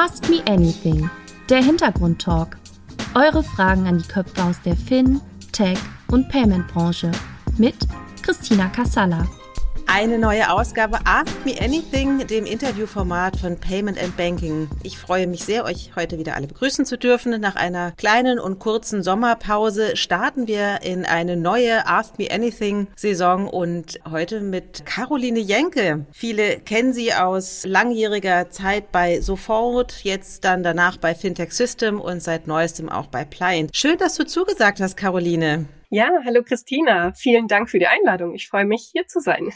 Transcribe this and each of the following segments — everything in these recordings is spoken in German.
Ask Me Anything, der Hintergrundtalk. Eure Fragen an die Köpfe aus der Fin, Tech und Payment-Branche mit Christina Kassala. Eine neue Ausgabe Ask Me Anything, dem Interviewformat von Payment and Banking. Ich freue mich sehr, euch heute wieder alle begrüßen zu dürfen. Nach einer kleinen und kurzen Sommerpause starten wir in eine neue Ask Me Anything Saison und heute mit Caroline Jenke. Viele kennen sie aus langjähriger Zeit bei Sofort, jetzt dann danach bei Fintech System und seit neuestem auch bei Pliant. Schön, dass du zugesagt hast, Caroline. Ja, hallo Christina. Vielen Dank für die Einladung. Ich freue mich, hier zu sein.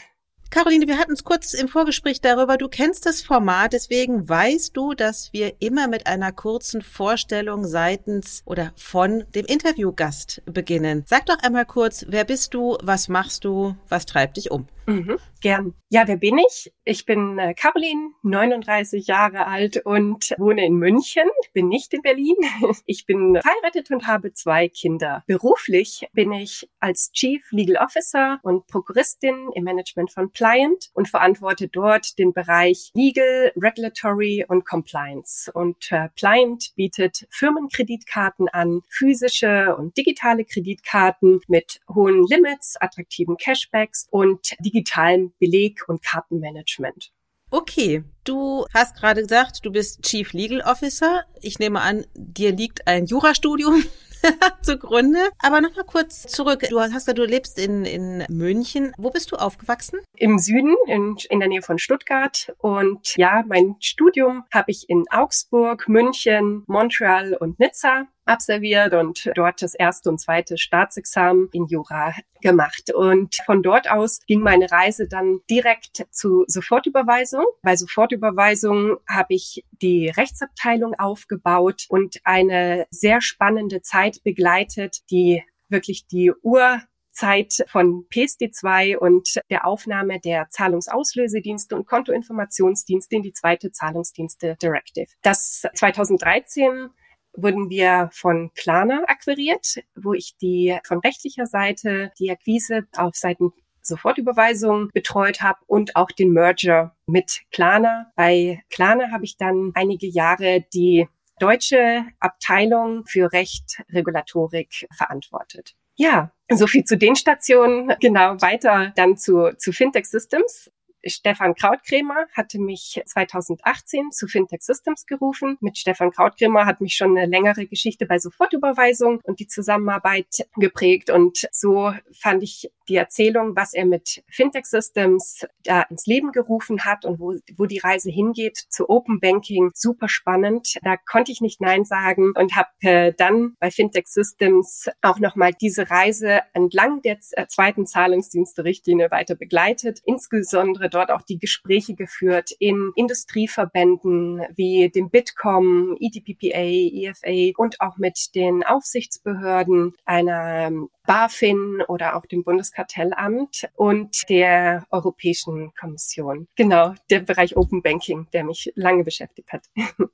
Caroline, wir hatten es kurz im Vorgespräch darüber. Du kennst das Format, deswegen weißt du, dass wir immer mit einer kurzen Vorstellung seitens oder von dem Interviewgast beginnen. Sag doch einmal kurz, wer bist du, was machst du, was treibt dich um? Mhm, gern. Ja, wer bin ich? Ich bin äh, Caroline, 39 Jahre alt und wohne in München. Bin nicht in Berlin. Ich bin verheiratet und habe zwei Kinder. Beruflich bin ich als Chief Legal Officer und Prokuristin im Management von Pliant und verantworte dort den Bereich Legal, Regulatory und Compliance. Und äh, Pliant bietet Firmenkreditkarten an, physische und digitale Kreditkarten mit hohen Limits, attraktiven Cashbacks und die digitalem Beleg- und Kartenmanagement. Okay, du hast gerade gesagt, du bist Chief Legal Officer. Ich nehme an, dir liegt ein Jurastudium zugrunde. Aber nochmal kurz zurück. Du hast gesagt, du lebst in, in München. Wo bist du aufgewachsen? Im Süden, in, in der Nähe von Stuttgart. Und ja, mein Studium habe ich in Augsburg, München, Montreal und Nizza absolviert und dort das erste und zweite Staatsexamen in Jura gemacht. Und von dort aus ging meine Reise dann direkt zu Sofortüberweisung. Bei Sofortüberweisung habe ich die Rechtsabteilung aufgebaut und eine sehr spannende Zeit begleitet, die wirklich die Ur Zeit von PSD2 und der Aufnahme der Zahlungsauslösedienste und Kontoinformationsdienste in die zweite Zahlungsdienste Directive. Das 2013 wurden wir von Klarna akquiriert, wo ich die von rechtlicher Seite die Akquise auf Seiten Sofortüberweisung betreut habe und auch den Merger mit Klarna. Bei Klarna habe ich dann einige Jahre die deutsche Abteilung für Recht, Regulatorik verantwortet. Ja, so viel zu den Stationen. Genau, weiter dann zu, zu Fintech Systems. Stefan Krautkrämer hatte mich 2018 zu Fintech Systems gerufen. Mit Stefan Krautkrämer hat mich schon eine längere Geschichte bei Sofortüberweisung und die Zusammenarbeit geprägt. Und so fand ich die Erzählung, was er mit Fintech Systems da ins Leben gerufen hat und wo, wo die Reise hingeht zu Open Banking, super spannend. Da konnte ich nicht Nein sagen und habe äh, dann bei Fintech Systems auch nochmal diese Reise entlang der äh, zweiten Zahlungsdienste-Richtlinie weiter begleitet. Insbesondere dort auch die Gespräche geführt in Industrieverbänden wie dem Bitkom, EDPPA, EFA und auch mit den Aufsichtsbehörden einer BaFin oder auch dem Bundeskartellamt und der Europäischen Kommission. Genau, der Bereich Open Banking, der mich lange beschäftigt hat.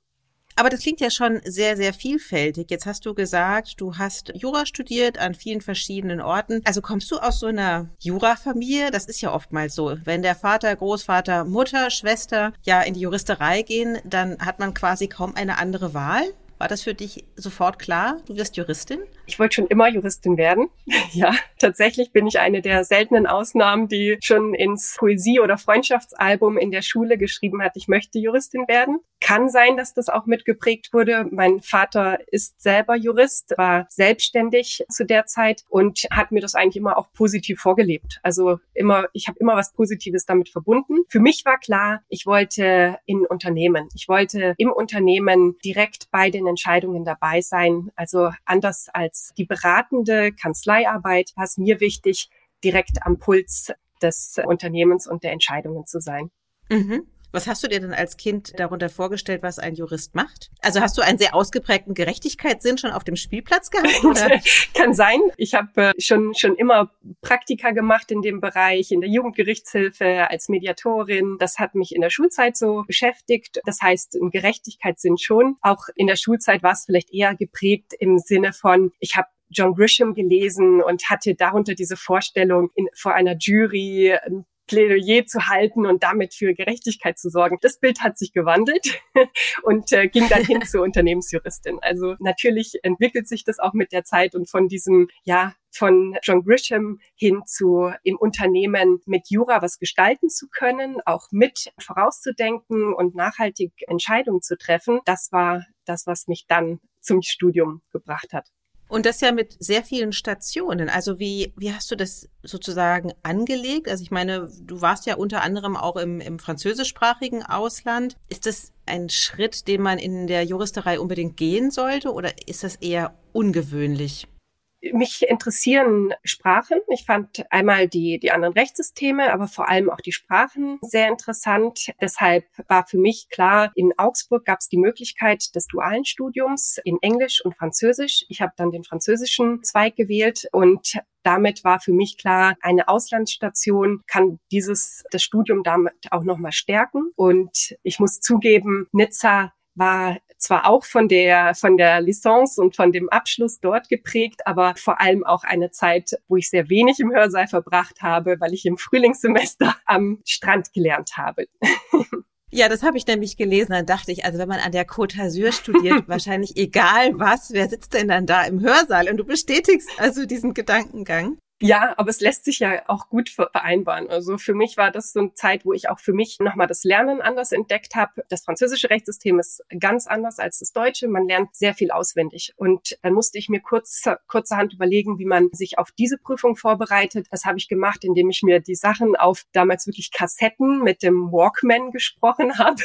Aber das klingt ja schon sehr, sehr vielfältig. Jetzt hast du gesagt, du hast Jura studiert an vielen verschiedenen Orten. Also kommst du aus so einer Jurafamilie? Das ist ja oftmals so. Wenn der Vater, Großvater, Mutter, Schwester ja in die Juristerei gehen, dann hat man quasi kaum eine andere Wahl. War das für dich sofort klar? Du wirst Juristin? Ich wollte schon immer Juristin werden. ja, tatsächlich bin ich eine der seltenen Ausnahmen, die schon ins Poesie- oder Freundschaftsalbum in der Schule geschrieben hat, ich möchte Juristin werden. Kann sein, dass das auch mitgeprägt wurde. Mein Vater ist selber Jurist, war selbstständig zu der Zeit und hat mir das eigentlich immer auch positiv vorgelebt. Also immer, ich habe immer was Positives damit verbunden. Für mich war klar, ich wollte in Unternehmen. Ich wollte im Unternehmen direkt bei den Entscheidungen dabei sein. Also anders als die beratende Kanzleiarbeit war es mir wichtig, direkt am Puls des Unternehmens und der Entscheidungen zu sein. Mhm. Was hast du dir denn als Kind darunter vorgestellt, was ein Jurist macht? Also hast du einen sehr ausgeprägten Gerechtigkeitssinn schon auf dem Spielplatz gehabt? Oder? Kann sein. Ich habe äh, schon schon immer Praktika gemacht in dem Bereich, in der Jugendgerichtshilfe als Mediatorin. Das hat mich in der Schulzeit so beschäftigt. Das heißt, ein Gerechtigkeitssinn schon. Auch in der Schulzeit war es vielleicht eher geprägt im Sinne von, ich habe John Grisham gelesen und hatte darunter diese Vorstellung, in, vor einer Jury Plädoyer zu halten und damit für Gerechtigkeit zu sorgen. Das Bild hat sich gewandelt und äh, ging dann hin zur Unternehmensjuristin. Also natürlich entwickelt sich das auch mit der Zeit und von diesem, ja, von John Grisham hin zu im Unternehmen mit Jura was gestalten zu können, auch mit vorauszudenken und nachhaltig Entscheidungen zu treffen. Das war das, was mich dann zum Studium gebracht hat. Und das ja mit sehr vielen Stationen. Also wie, wie hast du das sozusagen angelegt? Also ich meine, du warst ja unter anderem auch im, im französischsprachigen Ausland. Ist das ein Schritt, den man in der Juristerei unbedingt gehen sollte oder ist das eher ungewöhnlich? Mich interessieren Sprachen. Ich fand einmal die, die anderen Rechtssysteme, aber vor allem auch die Sprachen sehr interessant. Deshalb war für mich klar, in Augsburg gab es die Möglichkeit des dualen Studiums in Englisch und Französisch. Ich habe dann den französischen Zweig gewählt und damit war für mich klar, eine Auslandsstation kann dieses das Studium damit auch noch mal stärken und ich muss zugeben, Nizza war zwar auch von der, von der Licence und von dem Abschluss dort geprägt, aber vor allem auch eine Zeit, wo ich sehr wenig im Hörsaal verbracht habe, weil ich im Frühlingssemester am Strand gelernt habe. Ja, das habe ich nämlich gelesen. Dann dachte ich, also wenn man an der Côte d'Azur studiert, wahrscheinlich egal was, wer sitzt denn dann da im Hörsaal? Und du bestätigst also diesen Gedankengang. Ja, aber es lässt sich ja auch gut vereinbaren. Also für mich war das so eine Zeit, wo ich auch für mich nochmal das Lernen anders entdeckt habe. Das französische Rechtssystem ist ganz anders als das deutsche. Man lernt sehr viel auswendig. Und dann musste ich mir kurz, kurzerhand überlegen, wie man sich auf diese Prüfung vorbereitet. Das habe ich gemacht, indem ich mir die Sachen auf damals wirklich Kassetten mit dem Walkman gesprochen habe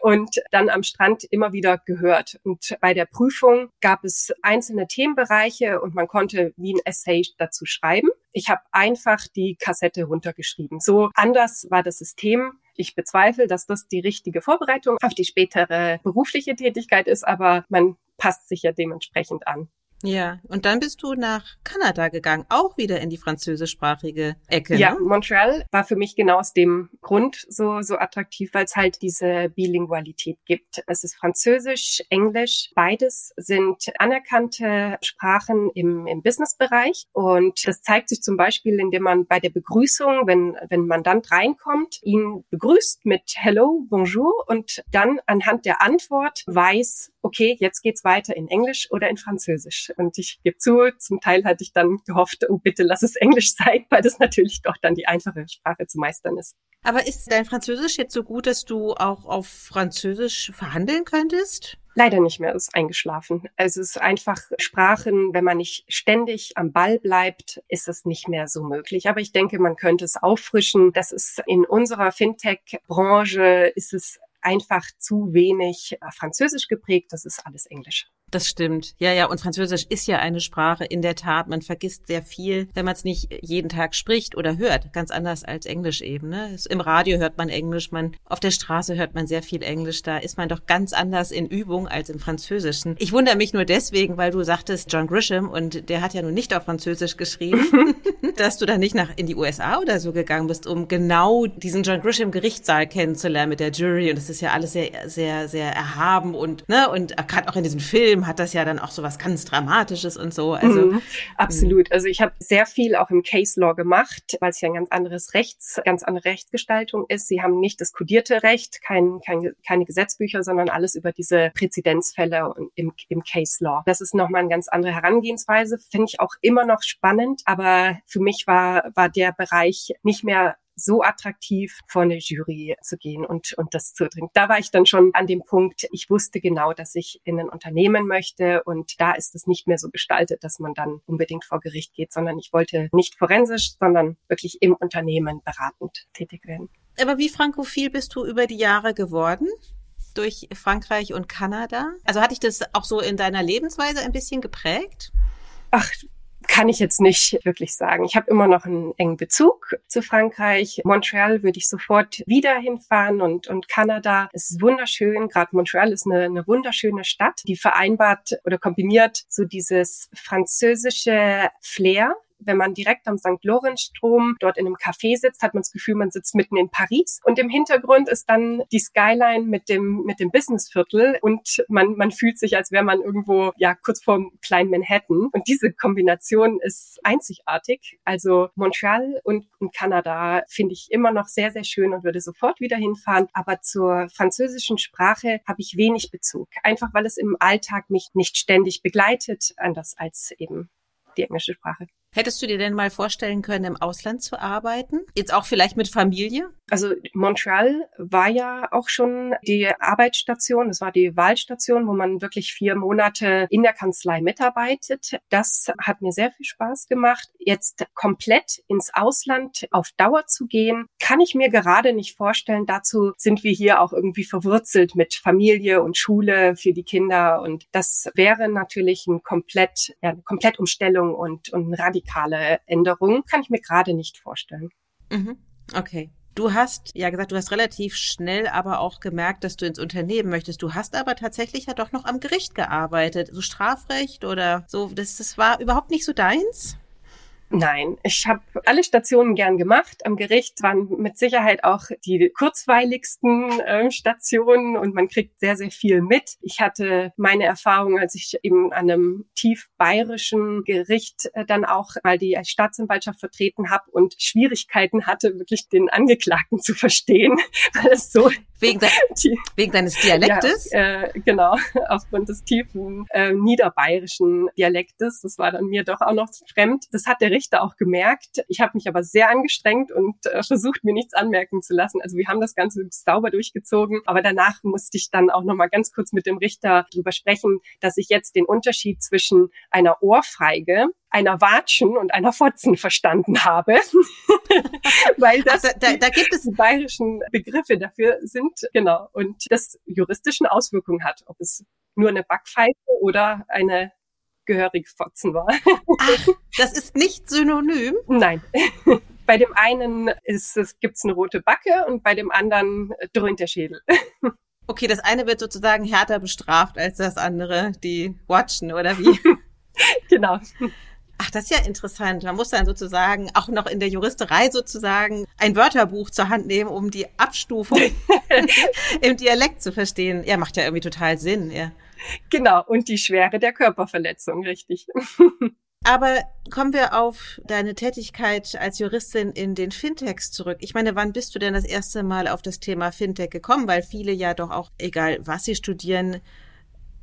und dann am Strand immer wieder gehört. Und bei der Prüfung gab es einzelne Themenbereiche und man konnte wie ein Essay dazu schreiben. Ich habe einfach die Kassette runtergeschrieben. So anders war das System. Ich bezweifle, dass das die richtige Vorbereitung auf die spätere berufliche Tätigkeit ist, aber man passt sich ja dementsprechend an. Ja, und dann bist du nach Kanada gegangen, auch wieder in die französischsprachige Ecke. Ja, ne? Montreal war für mich genau aus dem Grund so, so attraktiv, weil es halt diese Bilingualität gibt. Es ist Französisch, Englisch, beides sind anerkannte Sprachen im, im Businessbereich. Und das zeigt sich zum Beispiel, indem man bei der Begrüßung, wenn, wenn Mandant reinkommt, ihn begrüßt mit Hello, Bonjour und dann anhand der Antwort weiß, okay, jetzt geht's weiter in Englisch oder in Französisch. Und ich gebe zu, zum Teil hatte ich dann gehofft, oh bitte lass es Englisch sein, weil das natürlich doch dann die einfache Sprache zu meistern ist. Aber ist dein Französisch jetzt so gut, dass du auch auf Französisch verhandeln könntest? Leider nicht mehr, es ist eingeschlafen. Es ist einfach Sprachen, wenn man nicht ständig am Ball bleibt, ist es nicht mehr so möglich. Aber ich denke, man könnte es auffrischen. Das ist in unserer Fintech-Branche ist es einfach zu wenig äh, Französisch geprägt. Das ist alles Englisch. Das stimmt. Ja, ja. Und Französisch ist ja eine Sprache, in der Tat. Man vergisst sehr viel, wenn man es nicht jeden Tag spricht oder hört. Ganz anders als Englisch eben. Ne? Im Radio hört man Englisch, man auf der Straße hört man sehr viel Englisch. Da ist man doch ganz anders in Übung als im Französischen. Ich wundere mich nur deswegen, weil du sagtest John Grisham und der hat ja nun nicht auf Französisch geschrieben, dass du da nicht nach in die USA oder so gegangen bist, um genau diesen John Grisham Gerichtssaal kennenzulernen mit der Jury. Und das ist ja alles sehr, sehr, sehr erhaben und ne und gerade auch in diesem Film Film hat das ja dann auch so was ganz Dramatisches und so. Also mhm, absolut. Also ich habe sehr viel auch im Case Law gemacht, weil es ja ein ganz anderes Rechts, ganz andere Rechtsgestaltung ist. Sie haben nicht das kodierte Recht, kein, kein, keine Gesetzbücher, sondern alles über diese Präzedenzfälle im, im Case Law. Das ist nochmal eine ganz andere Herangehensweise, finde ich auch immer noch spannend, aber für mich war, war der Bereich nicht mehr so attraktiv, vor eine Jury zu gehen und, und das zu trinken. Da war ich dann schon an dem Punkt, ich wusste genau, dass ich in ein Unternehmen möchte und da ist es nicht mehr so gestaltet, dass man dann unbedingt vor Gericht geht, sondern ich wollte nicht forensisch, sondern wirklich im Unternehmen beratend tätig werden. Aber wie frankophil bist du über die Jahre geworden? Durch Frankreich und Kanada? Also hatte ich das auch so in deiner Lebensweise ein bisschen geprägt? Ach, kann ich jetzt nicht wirklich sagen. Ich habe immer noch einen engen Bezug zu Frankreich. Montreal würde ich sofort wieder hinfahren und, und Kanada ist wunderschön. Gerade Montreal ist eine, eine wunderschöne Stadt, die vereinbart oder kombiniert so dieses französische Flair wenn man direkt am St. Lorenzstrom dort in einem Café sitzt, hat man das Gefühl, man sitzt mitten in Paris. Und im Hintergrund ist dann die Skyline mit dem, mit dem Businessviertel und man, man fühlt sich, als wäre man irgendwo, ja, kurz vorm kleinen Manhattan. Und diese Kombination ist einzigartig. Also Montreal und, und Kanada finde ich immer noch sehr, sehr schön und würde sofort wieder hinfahren. Aber zur französischen Sprache habe ich wenig Bezug. Einfach weil es im Alltag mich nicht ständig begleitet, anders als eben die englische Sprache. Hättest du dir denn mal vorstellen können, im Ausland zu arbeiten? Jetzt auch vielleicht mit Familie? Also Montreal war ja auch schon die Arbeitsstation, das war die Wahlstation, wo man wirklich vier Monate in der Kanzlei mitarbeitet. Das hat mir sehr viel Spaß gemacht. Jetzt komplett ins Ausland auf Dauer zu gehen, kann ich mir gerade nicht vorstellen. Dazu sind wir hier auch irgendwie verwurzelt mit Familie und Schule für die Kinder. Und das wäre natürlich ein komplett, ja, eine Komplettumstellung und, und ein radikale Änderung. Kann ich mir gerade nicht vorstellen. Mhm. Okay. Du hast ja gesagt, du hast relativ schnell aber auch gemerkt, dass du ins Unternehmen möchtest. Du hast aber tatsächlich ja doch noch am Gericht gearbeitet, so Strafrecht oder so. Das, das war überhaupt nicht so deins? Nein, ich habe alle Stationen gern gemacht. Am Gericht waren mit Sicherheit auch die kurzweiligsten äh, Stationen und man kriegt sehr, sehr viel mit. Ich hatte meine Erfahrung, als ich eben an einem tief bayerischen Gericht äh, dann auch mal die Staatsanwaltschaft vertreten habe und Schwierigkeiten hatte, wirklich den Angeklagten zu verstehen, weil es so Wegen, de wegen deines Dialektes? Ja, äh, genau, aufgrund des tiefen äh, niederbayerischen Dialektes. Das war dann mir doch auch noch fremd. Das hat der Richter auch gemerkt. Ich habe mich aber sehr angestrengt und äh, versucht, mir nichts anmerken zu lassen. Also wir haben das Ganze sauber durchgezogen. Aber danach musste ich dann auch noch mal ganz kurz mit dem Richter drüber sprechen, dass ich jetzt den Unterschied zwischen einer Ohrfeige einer Watschen und einer Fotzen verstanden habe. Weil das Ach, da, da, gibt es bayerischen Begriffe dafür sind, genau, und das juristischen Auswirkungen hat, ob es nur eine Backpfeife oder eine gehörige Fotzen war. Ach, das ist nicht synonym? Nein. Bei dem einen ist es, gibt's eine rote Backe und bei dem anderen dröhnt der Schädel. Okay, das eine wird sozusagen härter bestraft als das andere, die Watchen, oder wie? genau. Ach, das ist ja interessant. Man muss dann sozusagen auch noch in der Juristerei sozusagen ein Wörterbuch zur Hand nehmen, um die Abstufung im Dialekt zu verstehen. Ja, macht ja irgendwie total Sinn, ja. Genau, und die Schwere der Körperverletzung, richtig. Aber kommen wir auf deine Tätigkeit als Juristin in den Fintechs zurück. Ich meine, wann bist du denn das erste Mal auf das Thema Fintech gekommen? Weil viele ja doch auch, egal was sie studieren,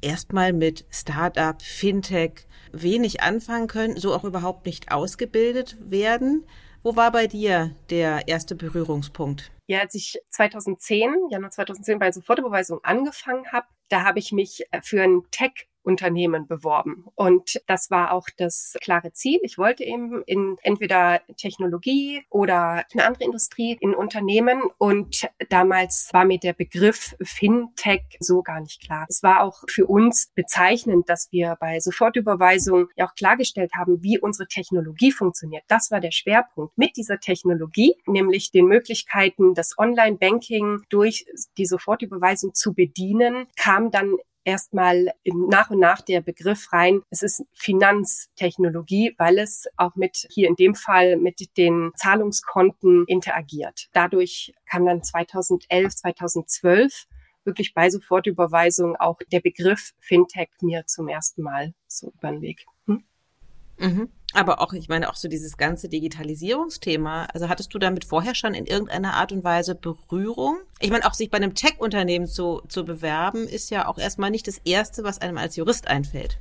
erstmal mit Startup, Fintech wenig anfangen können, so auch überhaupt nicht ausgebildet werden. Wo war bei dir der erste Berührungspunkt? Ja, als ich 2010, Januar 2010 bei Sofortüberweisung angefangen habe, da habe ich mich für ein Tech Unternehmen beworben. Und das war auch das klare Ziel. Ich wollte eben in entweder Technologie oder eine andere Industrie in Unternehmen. Und damals war mir der Begriff Fintech so gar nicht klar. Es war auch für uns bezeichnend, dass wir bei Sofortüberweisung ja auch klargestellt haben, wie unsere Technologie funktioniert. Das war der Schwerpunkt. Mit dieser Technologie, nämlich den Möglichkeiten, das Online-Banking durch die Sofortüberweisung zu bedienen, kam dann erstmal nach und nach der Begriff rein, es ist Finanztechnologie, weil es auch mit hier in dem Fall mit den Zahlungskonten interagiert. Dadurch kam dann 2011, 2012 wirklich bei Sofortüberweisung auch der Begriff Fintech mir zum ersten Mal so über den Weg. Hm? Mhm. Aber auch, ich meine, auch so dieses ganze Digitalisierungsthema. Also hattest du damit vorher schon in irgendeiner Art und Weise Berührung? Ich meine, auch sich bei einem Tech-Unternehmen zu, zu bewerben, ist ja auch erstmal nicht das Erste, was einem als Jurist einfällt.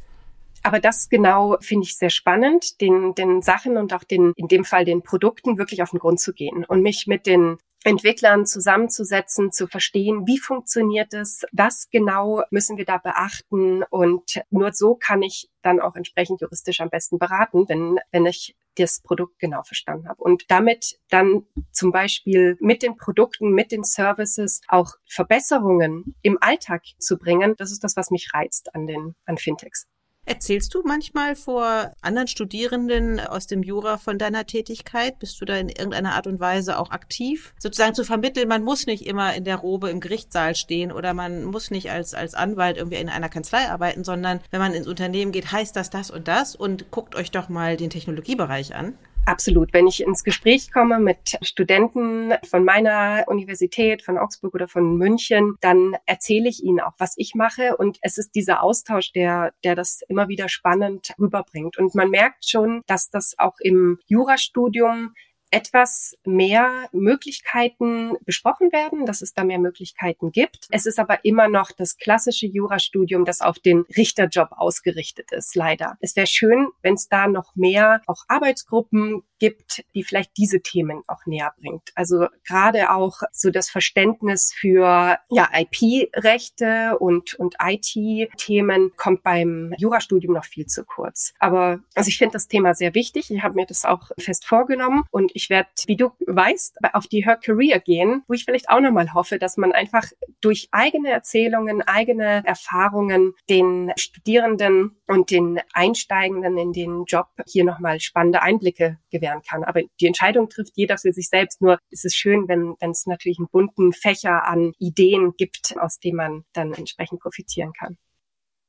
Aber das genau finde ich sehr spannend, den, den Sachen und auch den, in dem Fall den Produkten wirklich auf den Grund zu gehen und mich mit den Entwicklern zusammenzusetzen, zu verstehen, wie funktioniert es, was genau müssen wir da beachten und nur so kann ich dann auch entsprechend juristisch am besten beraten, wenn, wenn ich das Produkt genau verstanden habe und damit dann zum Beispiel mit den Produkten, mit den Services auch Verbesserungen im Alltag zu bringen. Das ist das, was mich reizt an den, an Fintechs. Erzählst du manchmal vor anderen Studierenden aus dem Jura von deiner Tätigkeit? Bist du da in irgendeiner Art und Weise auch aktiv? Sozusagen zu vermitteln, man muss nicht immer in der Robe im Gerichtssaal stehen oder man muss nicht als, als Anwalt irgendwie in einer Kanzlei arbeiten, sondern wenn man ins Unternehmen geht, heißt das das und das und guckt euch doch mal den Technologiebereich an. Absolut. Wenn ich ins Gespräch komme mit Studenten von meiner Universität, von Augsburg oder von München, dann erzähle ich ihnen auch, was ich mache. Und es ist dieser Austausch, der, der das immer wieder spannend rüberbringt. Und man merkt schon, dass das auch im Jurastudium etwas mehr Möglichkeiten besprochen werden, dass es da mehr Möglichkeiten gibt. Es ist aber immer noch das klassische Jurastudium, das auf den Richterjob ausgerichtet ist, leider. Es wäre schön, wenn es da noch mehr auch Arbeitsgruppen gibt, die vielleicht diese Themen auch näher bringt. Also gerade auch so das Verständnis für ja, IP-Rechte und, und IT-Themen kommt beim Jurastudium noch viel zu kurz. Aber also ich finde das Thema sehr wichtig. Ich habe mir das auch fest vorgenommen und ich werde, wie du weißt, auf die Her Career gehen, wo ich vielleicht auch nochmal hoffe, dass man einfach durch eigene Erzählungen, eigene Erfahrungen den Studierenden und den Einsteigenden in den Job hier nochmal spannende Einblicke gewähren kann. Aber die Entscheidung trifft jeder für sich selbst. Nur ist es schön, wenn, wenn es natürlich einen bunten Fächer an Ideen gibt, aus dem man dann entsprechend profitieren kann.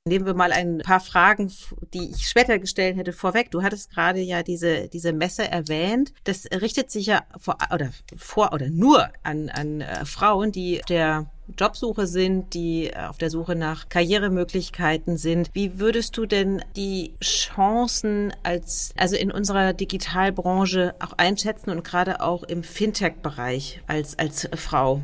Nehmen wir mal ein paar Fragen, die ich später gestellt hätte, vorweg. Du hattest gerade ja diese, diese Messe erwähnt. Das richtet sich ja vor, oder vor oder nur an, an äh, Frauen, die der Jobsuche sind, die äh, auf der Suche nach Karrieremöglichkeiten sind. Wie würdest du denn die Chancen als, also in unserer Digitalbranche auch einschätzen und gerade auch im Fintech-Bereich als, als Frau?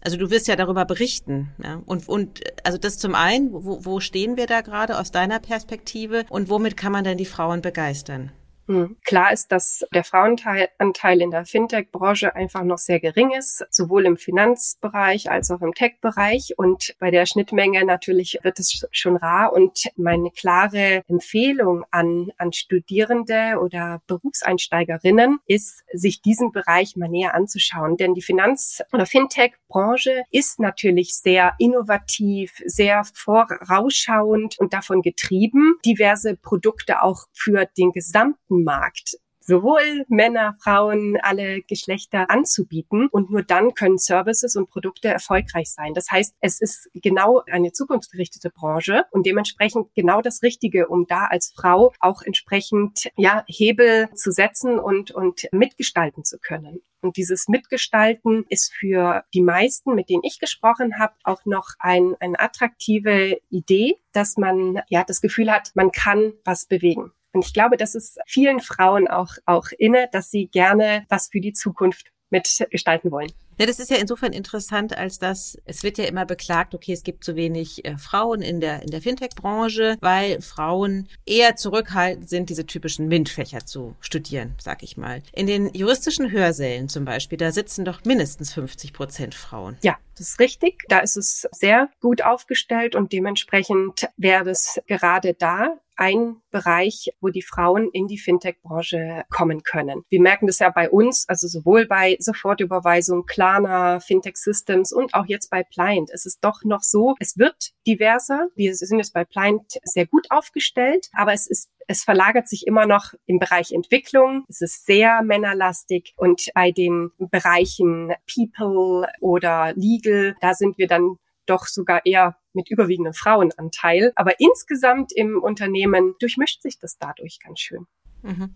Also du wirst ja darüber berichten. Ja? Und, und also das zum einen, wo, wo stehen wir da gerade aus deiner Perspektive und womit kann man denn die Frauen begeistern? Hm. Klar ist, dass der Frauenanteil in der Fintech-Branche einfach noch sehr gering ist, sowohl im Finanzbereich als auch im Tech-Bereich. Und bei der Schnittmenge natürlich wird es schon rar. Und meine klare Empfehlung an, an Studierende oder Berufseinsteigerinnen ist, sich diesen Bereich mal näher anzuschauen. Denn die Finanz- oder Fintech-Branche ist natürlich sehr innovativ, sehr vorausschauend und davon getrieben, diverse Produkte auch für den gesamten Markt sowohl Männer, Frauen, alle Geschlechter anzubieten. Und nur dann können Services und Produkte erfolgreich sein. Das heißt, es ist genau eine zukunftsgerichtete Branche und dementsprechend genau das Richtige, um da als Frau auch entsprechend, ja, Hebel zu setzen und, und mitgestalten zu können. Und dieses Mitgestalten ist für die meisten, mit denen ich gesprochen habe, auch noch ein, eine attraktive Idee, dass man ja das Gefühl hat, man kann was bewegen. Und ich glaube, das ist vielen Frauen auch, auch inne, dass sie gerne was für die Zukunft mitgestalten wollen. Ja, das ist ja insofern interessant, als dass es wird ja immer beklagt, okay, es gibt zu wenig äh, Frauen in der, in der Fintech-Branche, weil Frauen eher zurückhaltend sind, diese typischen MINT-Fächer zu studieren, sag ich mal. In den juristischen Hörsälen zum Beispiel, da sitzen doch mindestens 50 Prozent Frauen. Ja, das ist richtig. Da ist es sehr gut aufgestellt und dementsprechend wäre es gerade da ein Bereich, wo die Frauen in die Fintech-Branche kommen können. Wir merken das ja bei uns, also sowohl bei Sofortüberweisung, Klarna, Fintech Systems und auch jetzt bei Pliant. Es ist doch noch so, es wird diverser. Wir sind jetzt bei Pliant sehr gut aufgestellt, aber es ist es verlagert sich immer noch im Bereich Entwicklung. Es ist sehr männerlastig und bei den Bereichen People oder Legal, da sind wir dann doch sogar eher mit überwiegendem Frauenanteil. Aber insgesamt im Unternehmen durchmischt sich das dadurch ganz schön. Mhm.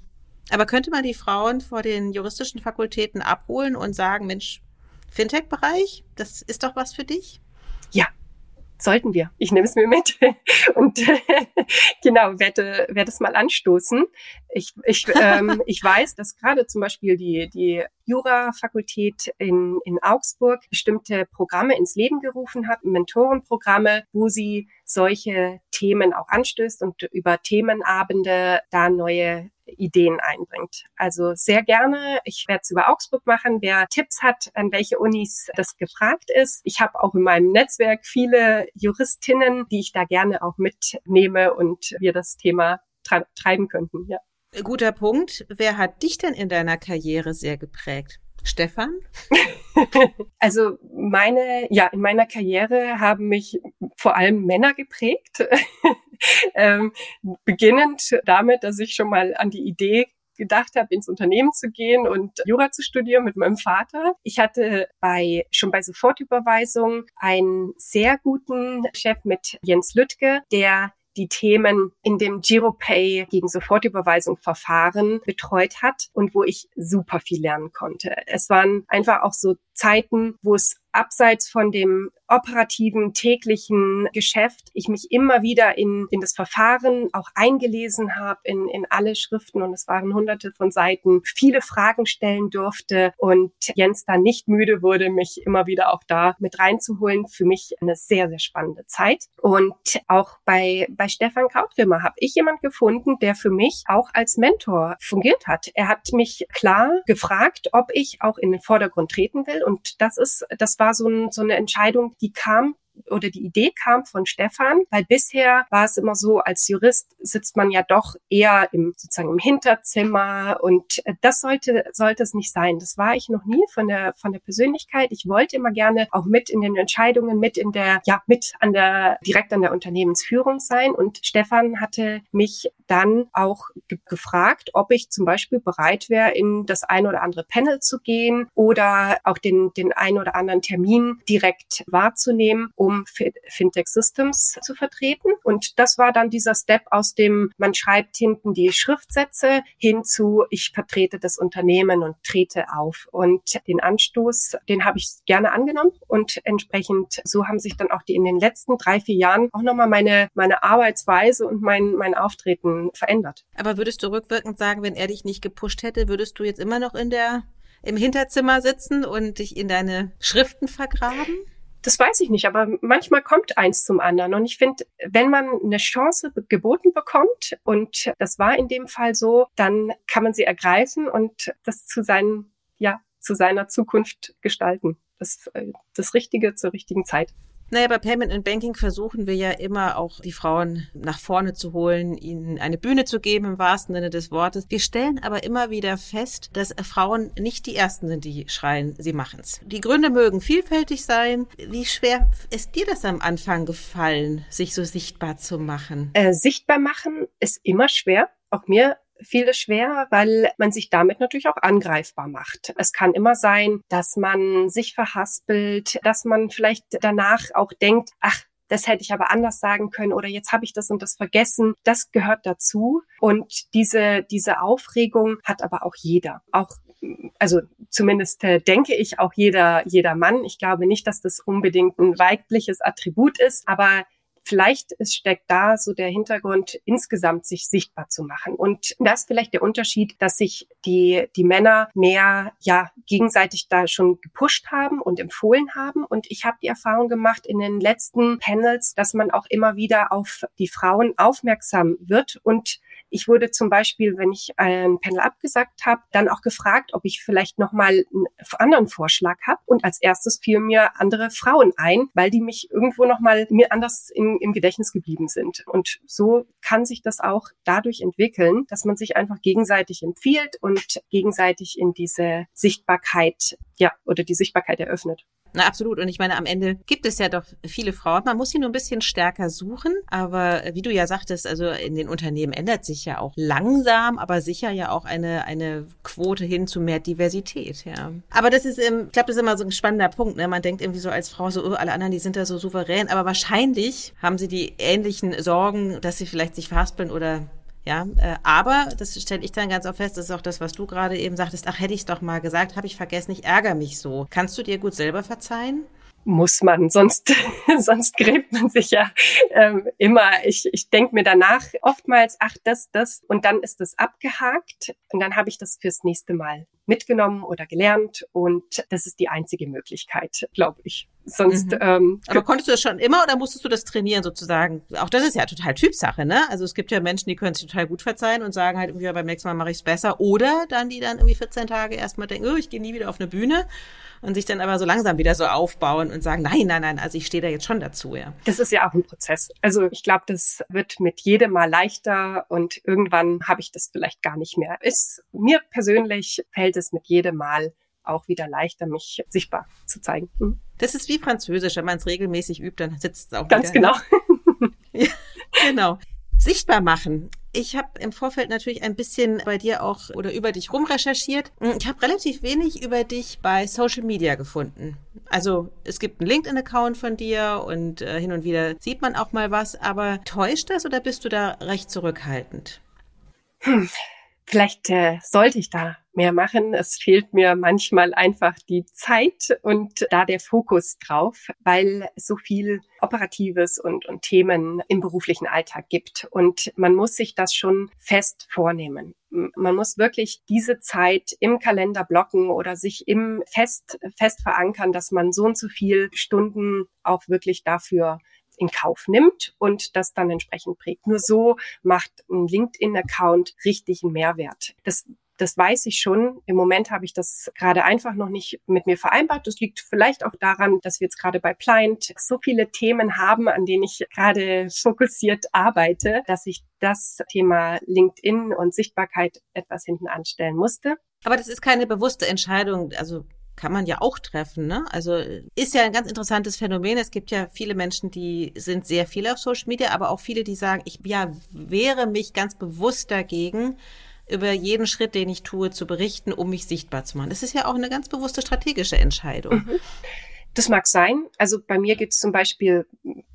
Aber könnte man die Frauen vor den juristischen Fakultäten abholen und sagen, Mensch, Fintech-Bereich, das ist doch was für dich? Ja, sollten wir. Ich nehme es mir mit und genau werde werde es mal anstoßen. Ich ich ähm, ich weiß, dass gerade zum Beispiel die die Jura-Fakultät in in Augsburg bestimmte Programme ins Leben gerufen hat, Mentorenprogramme, wo sie solche Themen auch anstößt und über Themenabende da neue Ideen einbringt. Also sehr gerne. Ich werde es über Augsburg machen. Wer Tipps hat, an welche Unis das gefragt ist. Ich habe auch in meinem Netzwerk viele Juristinnen, die ich da gerne auch mitnehme und wir das Thema treiben könnten. Ja. Guter Punkt. Wer hat dich denn in deiner Karriere sehr geprägt? Stefan? also meine, ja, in meiner Karriere haben mich vor allem Männer geprägt. ähm, beginnend damit, dass ich schon mal an die Idee gedacht habe, ins Unternehmen zu gehen und Jura zu studieren mit meinem Vater. Ich hatte bei schon bei Sofortüberweisung einen sehr guten Chef mit Jens Lüttke, der die Themen in dem GiroPay gegen Sofortüberweisung Verfahren betreut hat und wo ich super viel lernen konnte. Es waren einfach auch so Zeiten, wo es abseits von dem operativen täglichen Geschäft ich mich immer wieder in, in das Verfahren auch eingelesen habe, in, in alle Schriften und es waren hunderte von Seiten, viele Fragen stellen durfte und Jens da nicht müde wurde, mich immer wieder auch da mit reinzuholen. Für mich eine sehr, sehr spannende Zeit. Und auch bei, bei Stefan Krautrimmer habe ich jemand gefunden, der für mich auch als Mentor fungiert hat. Er hat mich klar gefragt, ob ich auch in den Vordergrund treten will und das ist, das war so, ein, so eine Entscheidung, die kam oder die Idee kam von Stefan, weil bisher war es immer so, als Jurist sitzt man ja doch eher im sozusagen im Hinterzimmer und äh, das sollte sollte es nicht sein. Das war ich noch nie von der von der Persönlichkeit. Ich wollte immer gerne auch mit in den Entscheidungen, mit in der ja mit an der direkt an der Unternehmensführung sein und Stefan hatte mich dann auch ge gefragt, ob ich zum Beispiel bereit wäre, in das ein oder andere Panel zu gehen oder auch den den ein oder anderen Termin direkt wahrzunehmen um Fintech Systems zu vertreten. Und das war dann dieser Step aus dem, man schreibt hinten die Schriftsätze hin zu, ich vertrete das Unternehmen und trete auf. Und den Anstoß, den habe ich gerne angenommen und entsprechend so haben sich dann auch die in den letzten drei, vier Jahren auch nochmal meine, meine Arbeitsweise und mein, mein Auftreten verändert. Aber würdest du rückwirkend sagen, wenn er dich nicht gepusht hätte, würdest du jetzt immer noch in der im Hinterzimmer sitzen und dich in deine Schriften vergraben? Das weiß ich nicht, aber manchmal kommt eins zum anderen. Und ich finde, wenn man eine Chance geboten bekommt, und das war in dem Fall so, dann kann man sie ergreifen und das zu seinen, ja, zu seiner Zukunft gestalten. Das, äh, das Richtige zur richtigen Zeit. Naja, bei Payment and Banking versuchen wir ja immer auch die Frauen nach vorne zu holen, ihnen eine Bühne zu geben im wahrsten Sinne des Wortes. Wir stellen aber immer wieder fest, dass Frauen nicht die Ersten sind, die schreien, sie machen's. Die Gründe mögen vielfältig sein. Wie schwer ist dir das am Anfang gefallen, sich so sichtbar zu machen? Äh, sichtbar machen ist immer schwer. Auch mir fiel es schwer, weil man sich damit natürlich auch angreifbar macht. Es kann immer sein, dass man sich verhaspelt, dass man vielleicht danach auch denkt, ach, das hätte ich aber anders sagen können oder jetzt habe ich das und das vergessen. Das gehört dazu. Und diese, diese Aufregung hat aber auch jeder. Auch also zumindest äh, denke ich auch jeder, jeder Mann. Ich glaube nicht, dass das unbedingt ein weibliches Attribut ist, aber vielleicht es steckt da so der Hintergrund, insgesamt sich sichtbar zu machen. Und das ist vielleicht der Unterschied, dass sich die, die Männer mehr, ja, gegenseitig da schon gepusht haben und empfohlen haben. Und ich habe die Erfahrung gemacht in den letzten Panels, dass man auch immer wieder auf die Frauen aufmerksam wird und ich wurde zum Beispiel, wenn ich ein Panel abgesagt habe, dann auch gefragt, ob ich vielleicht nochmal einen anderen Vorschlag habe. Und als erstes fielen mir andere Frauen ein, weil die mich irgendwo nochmal mir anders in, im Gedächtnis geblieben sind. Und so kann sich das auch dadurch entwickeln, dass man sich einfach gegenseitig empfiehlt und gegenseitig in diese Sichtbarkeit, ja, oder die Sichtbarkeit eröffnet. Na, absolut. Und ich meine, am Ende gibt es ja doch viele Frauen. Man muss sie nur ein bisschen stärker suchen. Aber wie du ja sagtest, also in den Unternehmen ändert sich ja auch langsam, aber sicher ja auch eine, eine Quote hin zu mehr Diversität, ja. Aber das ist, ich glaube, das ist immer so ein spannender Punkt. Ne? Man denkt irgendwie so als Frau so, oh, alle anderen, die sind da so souverän. Aber wahrscheinlich haben sie die ähnlichen Sorgen, dass sie vielleicht sich verhaspeln oder ja, äh, aber das stelle ich dann ganz oft fest, das ist auch das, was du gerade eben sagtest, ach, hätte ich es doch mal gesagt, habe ich vergessen, ich ärgere mich so. Kannst du dir gut selber verzeihen? muss man, sonst, sonst gräbt man sich ja ähm, immer. Ich, ich denke mir danach oftmals, ach, das, das, und dann ist es abgehakt und dann habe ich das fürs nächste Mal mitgenommen oder gelernt und das ist die einzige Möglichkeit, glaube ich. Sonst. Mhm. Ähm, Aber konntest du das schon immer oder musstest du das trainieren sozusagen? Auch das ist ja total Typsache, ne? Also es gibt ja Menschen, die können es total gut verzeihen und sagen halt irgendwie beim nächsten Mal mache ich es besser. Oder dann die dann irgendwie 14 Tage erstmal denken, oh, ich gehe nie wieder auf eine Bühne und sich dann aber so langsam wieder so aufbauen und sagen, nein, nein, nein, also ich stehe da jetzt schon dazu, ja. Das ist ja auch ein Prozess. Also ich glaube, das wird mit jedem Mal leichter und irgendwann habe ich das vielleicht gar nicht mehr. Ist mir persönlich fällt es mit jedem Mal auch wieder leichter, mich sichtbar zu zeigen. Mhm. Das ist wie Französisch. Wenn man es regelmäßig übt, dann sitzt es auch Ganz wieder. genau. genau. Sichtbar machen. Ich habe im Vorfeld natürlich ein bisschen bei dir auch oder über dich rumrecherchiert. Ich habe relativ wenig über dich bei Social Media gefunden. Also es gibt einen LinkedIn-Account von dir und äh, hin und wieder sieht man auch mal was, aber täuscht das oder bist du da recht zurückhaltend? Hm. Vielleicht äh, sollte ich da mehr machen. Es fehlt mir manchmal einfach die Zeit und da der Fokus drauf, weil so viel Operatives und, und Themen im beruflichen Alltag gibt. Und man muss sich das schon fest vornehmen. Man muss wirklich diese Zeit im Kalender blocken oder sich im fest, fest verankern, dass man so und so viel Stunden auch wirklich dafür in Kauf nimmt und das dann entsprechend prägt. Nur so macht ein LinkedIn-Account richtig einen Mehrwert. Das das weiß ich schon. Im Moment habe ich das gerade einfach noch nicht mit mir vereinbart. Das liegt vielleicht auch daran, dass wir jetzt gerade bei Pliant so viele Themen haben, an denen ich gerade fokussiert arbeite, dass ich das Thema LinkedIn und Sichtbarkeit etwas hinten anstellen musste. Aber das ist keine bewusste Entscheidung. Also kann man ja auch treffen. Ne? Also ist ja ein ganz interessantes Phänomen. Es gibt ja viele Menschen, die sind sehr viel auf Social Media, aber auch viele, die sagen, ich ja, wehre mich ganz bewusst dagegen, über jeden Schritt, den ich tue, zu berichten, um mich sichtbar zu machen. Das ist ja auch eine ganz bewusste strategische Entscheidung. Mhm. Das mag sein. Also bei mir geht es zum Beispiel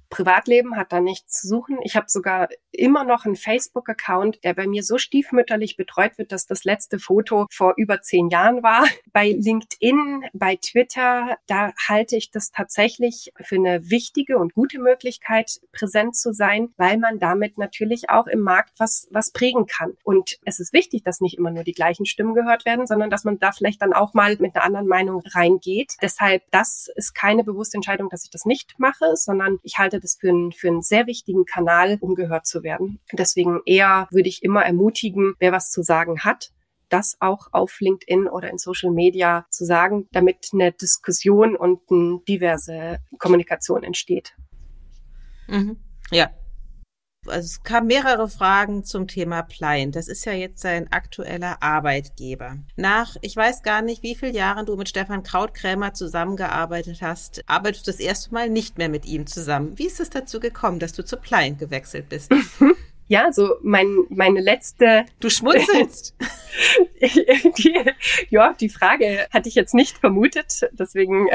Privatleben hat da nichts zu suchen. Ich habe sogar immer noch einen Facebook-Account, der bei mir so stiefmütterlich betreut wird, dass das letzte Foto vor über zehn Jahren war. Bei LinkedIn, bei Twitter, da halte ich das tatsächlich für eine wichtige und gute Möglichkeit, präsent zu sein, weil man damit natürlich auch im Markt was, was prägen kann. Und es ist wichtig, dass nicht immer nur die gleichen Stimmen gehört werden, sondern dass man da vielleicht dann auch mal mit einer anderen Meinung reingeht. Deshalb, das ist keine bewusste Entscheidung, dass ich das nicht mache, sondern ich halte das für einen, für einen sehr wichtigen Kanal, um gehört zu werden. Deswegen eher würde ich immer ermutigen, wer was zu sagen hat, das auch auf LinkedIn oder in Social Media zu sagen, damit eine Diskussion und eine diverse Kommunikation entsteht. Mhm. Ja, also es kamen mehrere Fragen zum Thema Plein. Das ist ja jetzt sein aktueller Arbeitgeber. Nach, ich weiß gar nicht, wie viele Jahren du mit Stefan Krautkrämer zusammengearbeitet hast, arbeitest du das erste Mal nicht mehr mit ihm zusammen. Wie ist es dazu gekommen, dass du zu Plein gewechselt bist? Ja, so mein, meine letzte. Du schmunzelst. die, ja, die Frage hatte ich jetzt nicht vermutet, deswegen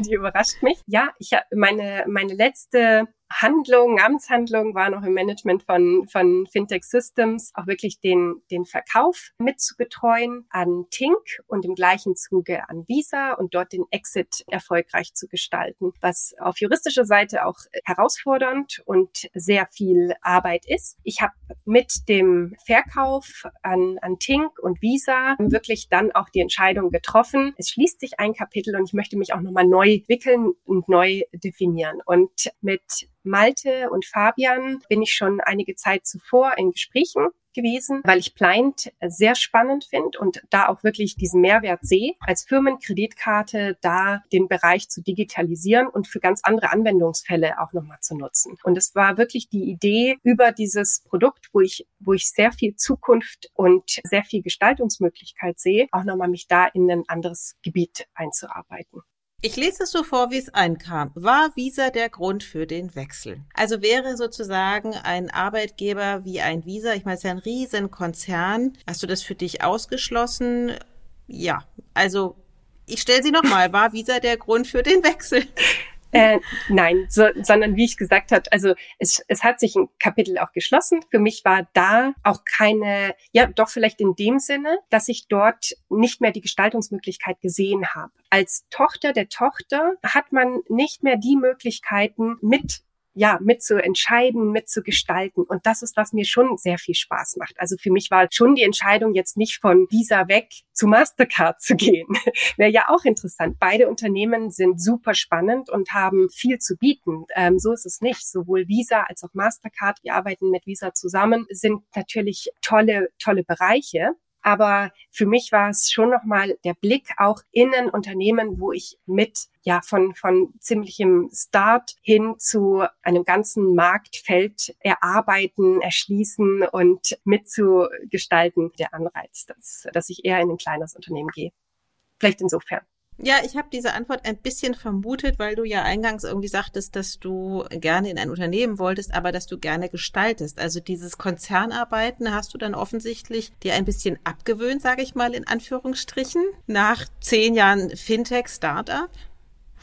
die überrascht mich. Ja, ich meine meine letzte Handlung, Amtshandlung war noch im Management von, von Fintech Systems, auch wirklich den, den Verkauf mitzubetreuen an Tink und im gleichen Zuge an Visa und dort den Exit erfolgreich zu gestalten, was auf juristischer Seite auch herausfordernd und sehr viel Arbeit ist. Ich habe mit dem Verkauf an, an Tink und Visa wirklich dann auch die Entscheidung getroffen. Es schließt sich ein Kapitel und ich möchte mich auch nochmal neu wickeln und neu definieren. Und mit Malte und Fabian bin ich schon einige Zeit zuvor in Gesprächen gewesen, weil ich Pliant sehr spannend finde und da auch wirklich diesen Mehrwert sehe, als Firmenkreditkarte da den Bereich zu digitalisieren und für ganz andere Anwendungsfälle auch nochmal zu nutzen. Und es war wirklich die Idee über dieses Produkt, wo ich, wo ich sehr viel Zukunft und sehr viel Gestaltungsmöglichkeit sehe, auch nochmal mich da in ein anderes Gebiet einzuarbeiten. Ich lese es so vor, wie es einkam. War Visa der Grund für den Wechsel? Also wäre sozusagen ein Arbeitgeber wie ein Visa, ich meine, es ist ja ein Riesenkonzern. Hast du das für dich ausgeschlossen? Ja, also ich stelle sie nochmal. War Visa der Grund für den Wechsel? Äh, nein, so, sondern wie ich gesagt habe, also es, es hat sich ein Kapitel auch geschlossen. Für mich war da auch keine, ja doch vielleicht in dem Sinne, dass ich dort nicht mehr die Gestaltungsmöglichkeit gesehen habe. Als Tochter der Tochter hat man nicht mehr die Möglichkeiten mit ja, mitzuentscheiden, mitzugestalten. Und das ist, was mir schon sehr viel Spaß macht. Also für mich war schon die Entscheidung, jetzt nicht von Visa weg zu Mastercard zu gehen. Wäre ja auch interessant. Beide Unternehmen sind super spannend und haben viel zu bieten. Ähm, so ist es nicht. Sowohl Visa als auch Mastercard, wir arbeiten mit Visa zusammen, sind natürlich tolle, tolle Bereiche. Aber für mich war es schon nochmal der Blick auch in ein Unternehmen, wo ich mit, ja, von, von ziemlichem Start hin zu einem ganzen Marktfeld erarbeiten, erschließen und mitzugestalten, der Anreiz, dass, dass ich eher in ein kleines Unternehmen gehe. Vielleicht insofern. Ja, ich habe diese Antwort ein bisschen vermutet, weil du ja eingangs irgendwie sagtest, dass du gerne in ein Unternehmen wolltest, aber dass du gerne gestaltest. Also dieses Konzernarbeiten hast du dann offensichtlich dir ein bisschen abgewöhnt, sage ich mal in Anführungsstrichen, nach zehn Jahren Fintech-Startup.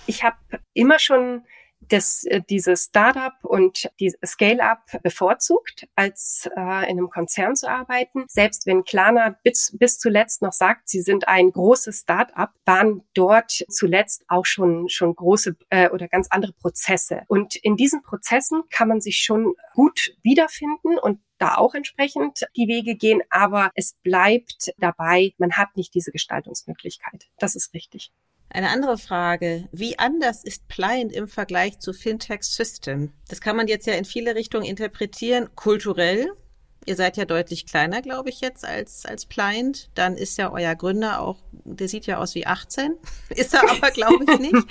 Ich habe immer schon das, äh, dieses Startup und die Scale-up bevorzugt, als äh, in einem Konzern zu arbeiten. Selbst wenn Klarna bis, bis zuletzt noch sagt, sie sind ein großes Startup, waren dort zuletzt auch schon, schon große äh, oder ganz andere Prozesse. Und in diesen Prozessen kann man sich schon gut wiederfinden und da auch entsprechend die Wege gehen, aber es bleibt dabei, man hat nicht diese Gestaltungsmöglichkeit. Das ist richtig. Eine andere Frage. Wie anders ist Pliant im Vergleich zu Fintech System? Das kann man jetzt ja in viele Richtungen interpretieren. Kulturell. Ihr seid ja deutlich kleiner, glaube ich, jetzt als, als Pliant. Dann ist ja euer Gründer auch, der sieht ja aus wie 18. Ist er aber, glaube ich, nicht.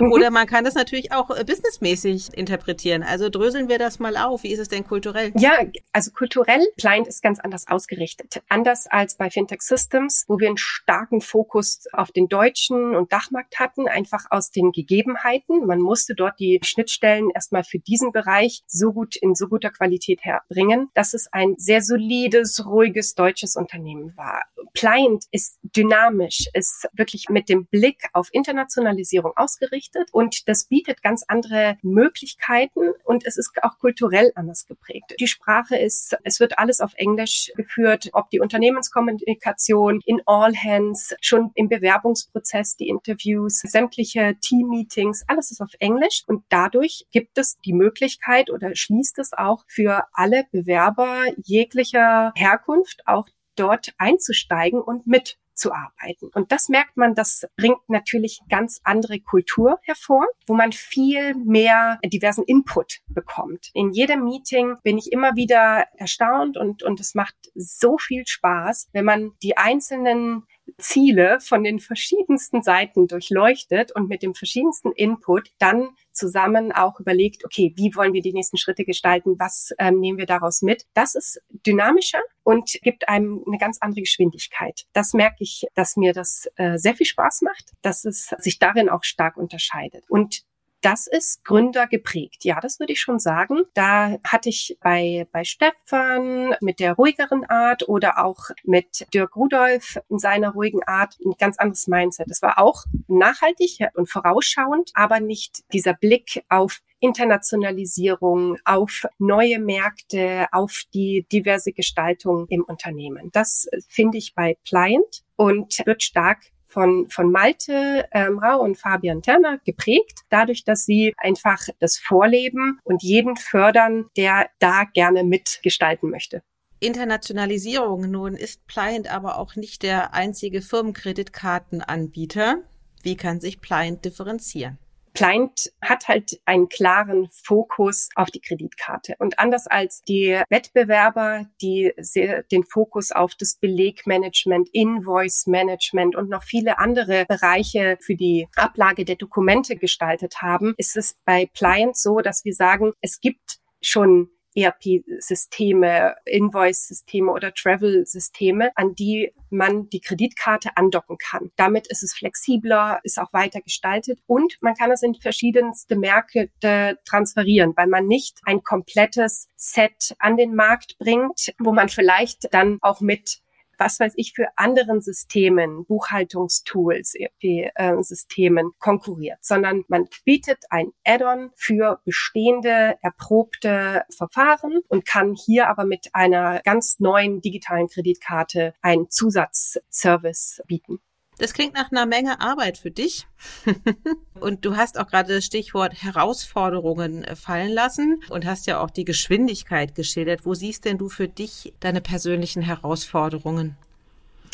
Oder man kann das natürlich auch äh, businessmäßig interpretieren. Also dröseln wir das mal auf. Wie ist es denn kulturell? Ja, also kulturell, Client ist ganz anders ausgerichtet. Anders als bei Fintech Systems, wo wir einen starken Fokus auf den deutschen und Dachmarkt hatten, einfach aus den Gegebenheiten. Man musste dort die Schnittstellen erstmal für diesen Bereich so gut in so guter Qualität herbringen, dass es ein sehr solides, ruhiges deutsches Unternehmen war. Client ist dynamisch, ist wirklich mit dem Blick auf Internationalisierung ausgerichtet und das bietet ganz andere Möglichkeiten und es ist auch kulturell anders geprägt. Die Sprache ist, es wird alles auf Englisch geführt, ob die Unternehmenskommunikation in All Hands, schon im Bewerbungsprozess, die Interviews, sämtliche Team-Meetings, alles ist auf Englisch und dadurch gibt es die Möglichkeit oder schließt es auch für alle Bewerber jeglicher Herkunft auch dort einzusteigen und mit zu arbeiten. Und das merkt man, das bringt natürlich ganz andere Kultur hervor, wo man viel mehr diversen Input bekommt. In jedem Meeting bin ich immer wieder erstaunt und, und es macht so viel Spaß, wenn man die einzelnen Ziele von den verschiedensten Seiten durchleuchtet und mit dem verschiedensten Input dann zusammen auch überlegt, okay, wie wollen wir die nächsten Schritte gestalten, was ähm, nehmen wir daraus mit. Das ist dynamischer und gibt einem eine ganz andere Geschwindigkeit. Das merke ich, dass mir das äh, sehr viel Spaß macht, dass es sich darin auch stark unterscheidet. Und das ist Gründer geprägt. Ja, das würde ich schon sagen. Da hatte ich bei, bei Stefan mit der ruhigeren Art oder auch mit Dirk Rudolf in seiner ruhigen Art ein ganz anderes Mindset. Es war auch nachhaltig und vorausschauend, aber nicht dieser Blick auf Internationalisierung, auf neue Märkte, auf die diverse Gestaltung im Unternehmen. Das finde ich bei Pliant und wird stark von, von Malte ähm, Rau und Fabian Terner geprägt, dadurch, dass sie einfach das Vorleben und jeden fördern, der da gerne mitgestalten möchte. Internationalisierung nun ist Pliant aber auch nicht der einzige Firmenkreditkartenanbieter. Wie kann sich Pliant differenzieren? Pliant hat halt einen klaren Fokus auf die Kreditkarte. Und anders als die Wettbewerber, die sehr den Fokus auf das Belegmanagement, Invoice Management und noch viele andere Bereiche für die Ablage der Dokumente gestaltet haben, ist es bei Pliant so, dass wir sagen, es gibt schon ERP-Systeme, Invoice-Systeme oder Travel-Systeme, an die man die Kreditkarte andocken kann. Damit ist es flexibler, ist auch weiter gestaltet und man kann es in verschiedenste Märkte transferieren, weil man nicht ein komplettes Set an den Markt bringt, wo man vielleicht dann auch mit was weiß ich, für anderen Systemen, Buchhaltungstools, ERP-Systemen konkurriert, sondern man bietet ein Add-on für bestehende, erprobte Verfahren und kann hier aber mit einer ganz neuen digitalen Kreditkarte einen Zusatzservice bieten. Das klingt nach einer Menge Arbeit für dich. und du hast auch gerade das Stichwort Herausforderungen äh, fallen lassen und hast ja auch die Geschwindigkeit geschildert. Wo siehst denn du für dich deine persönlichen Herausforderungen?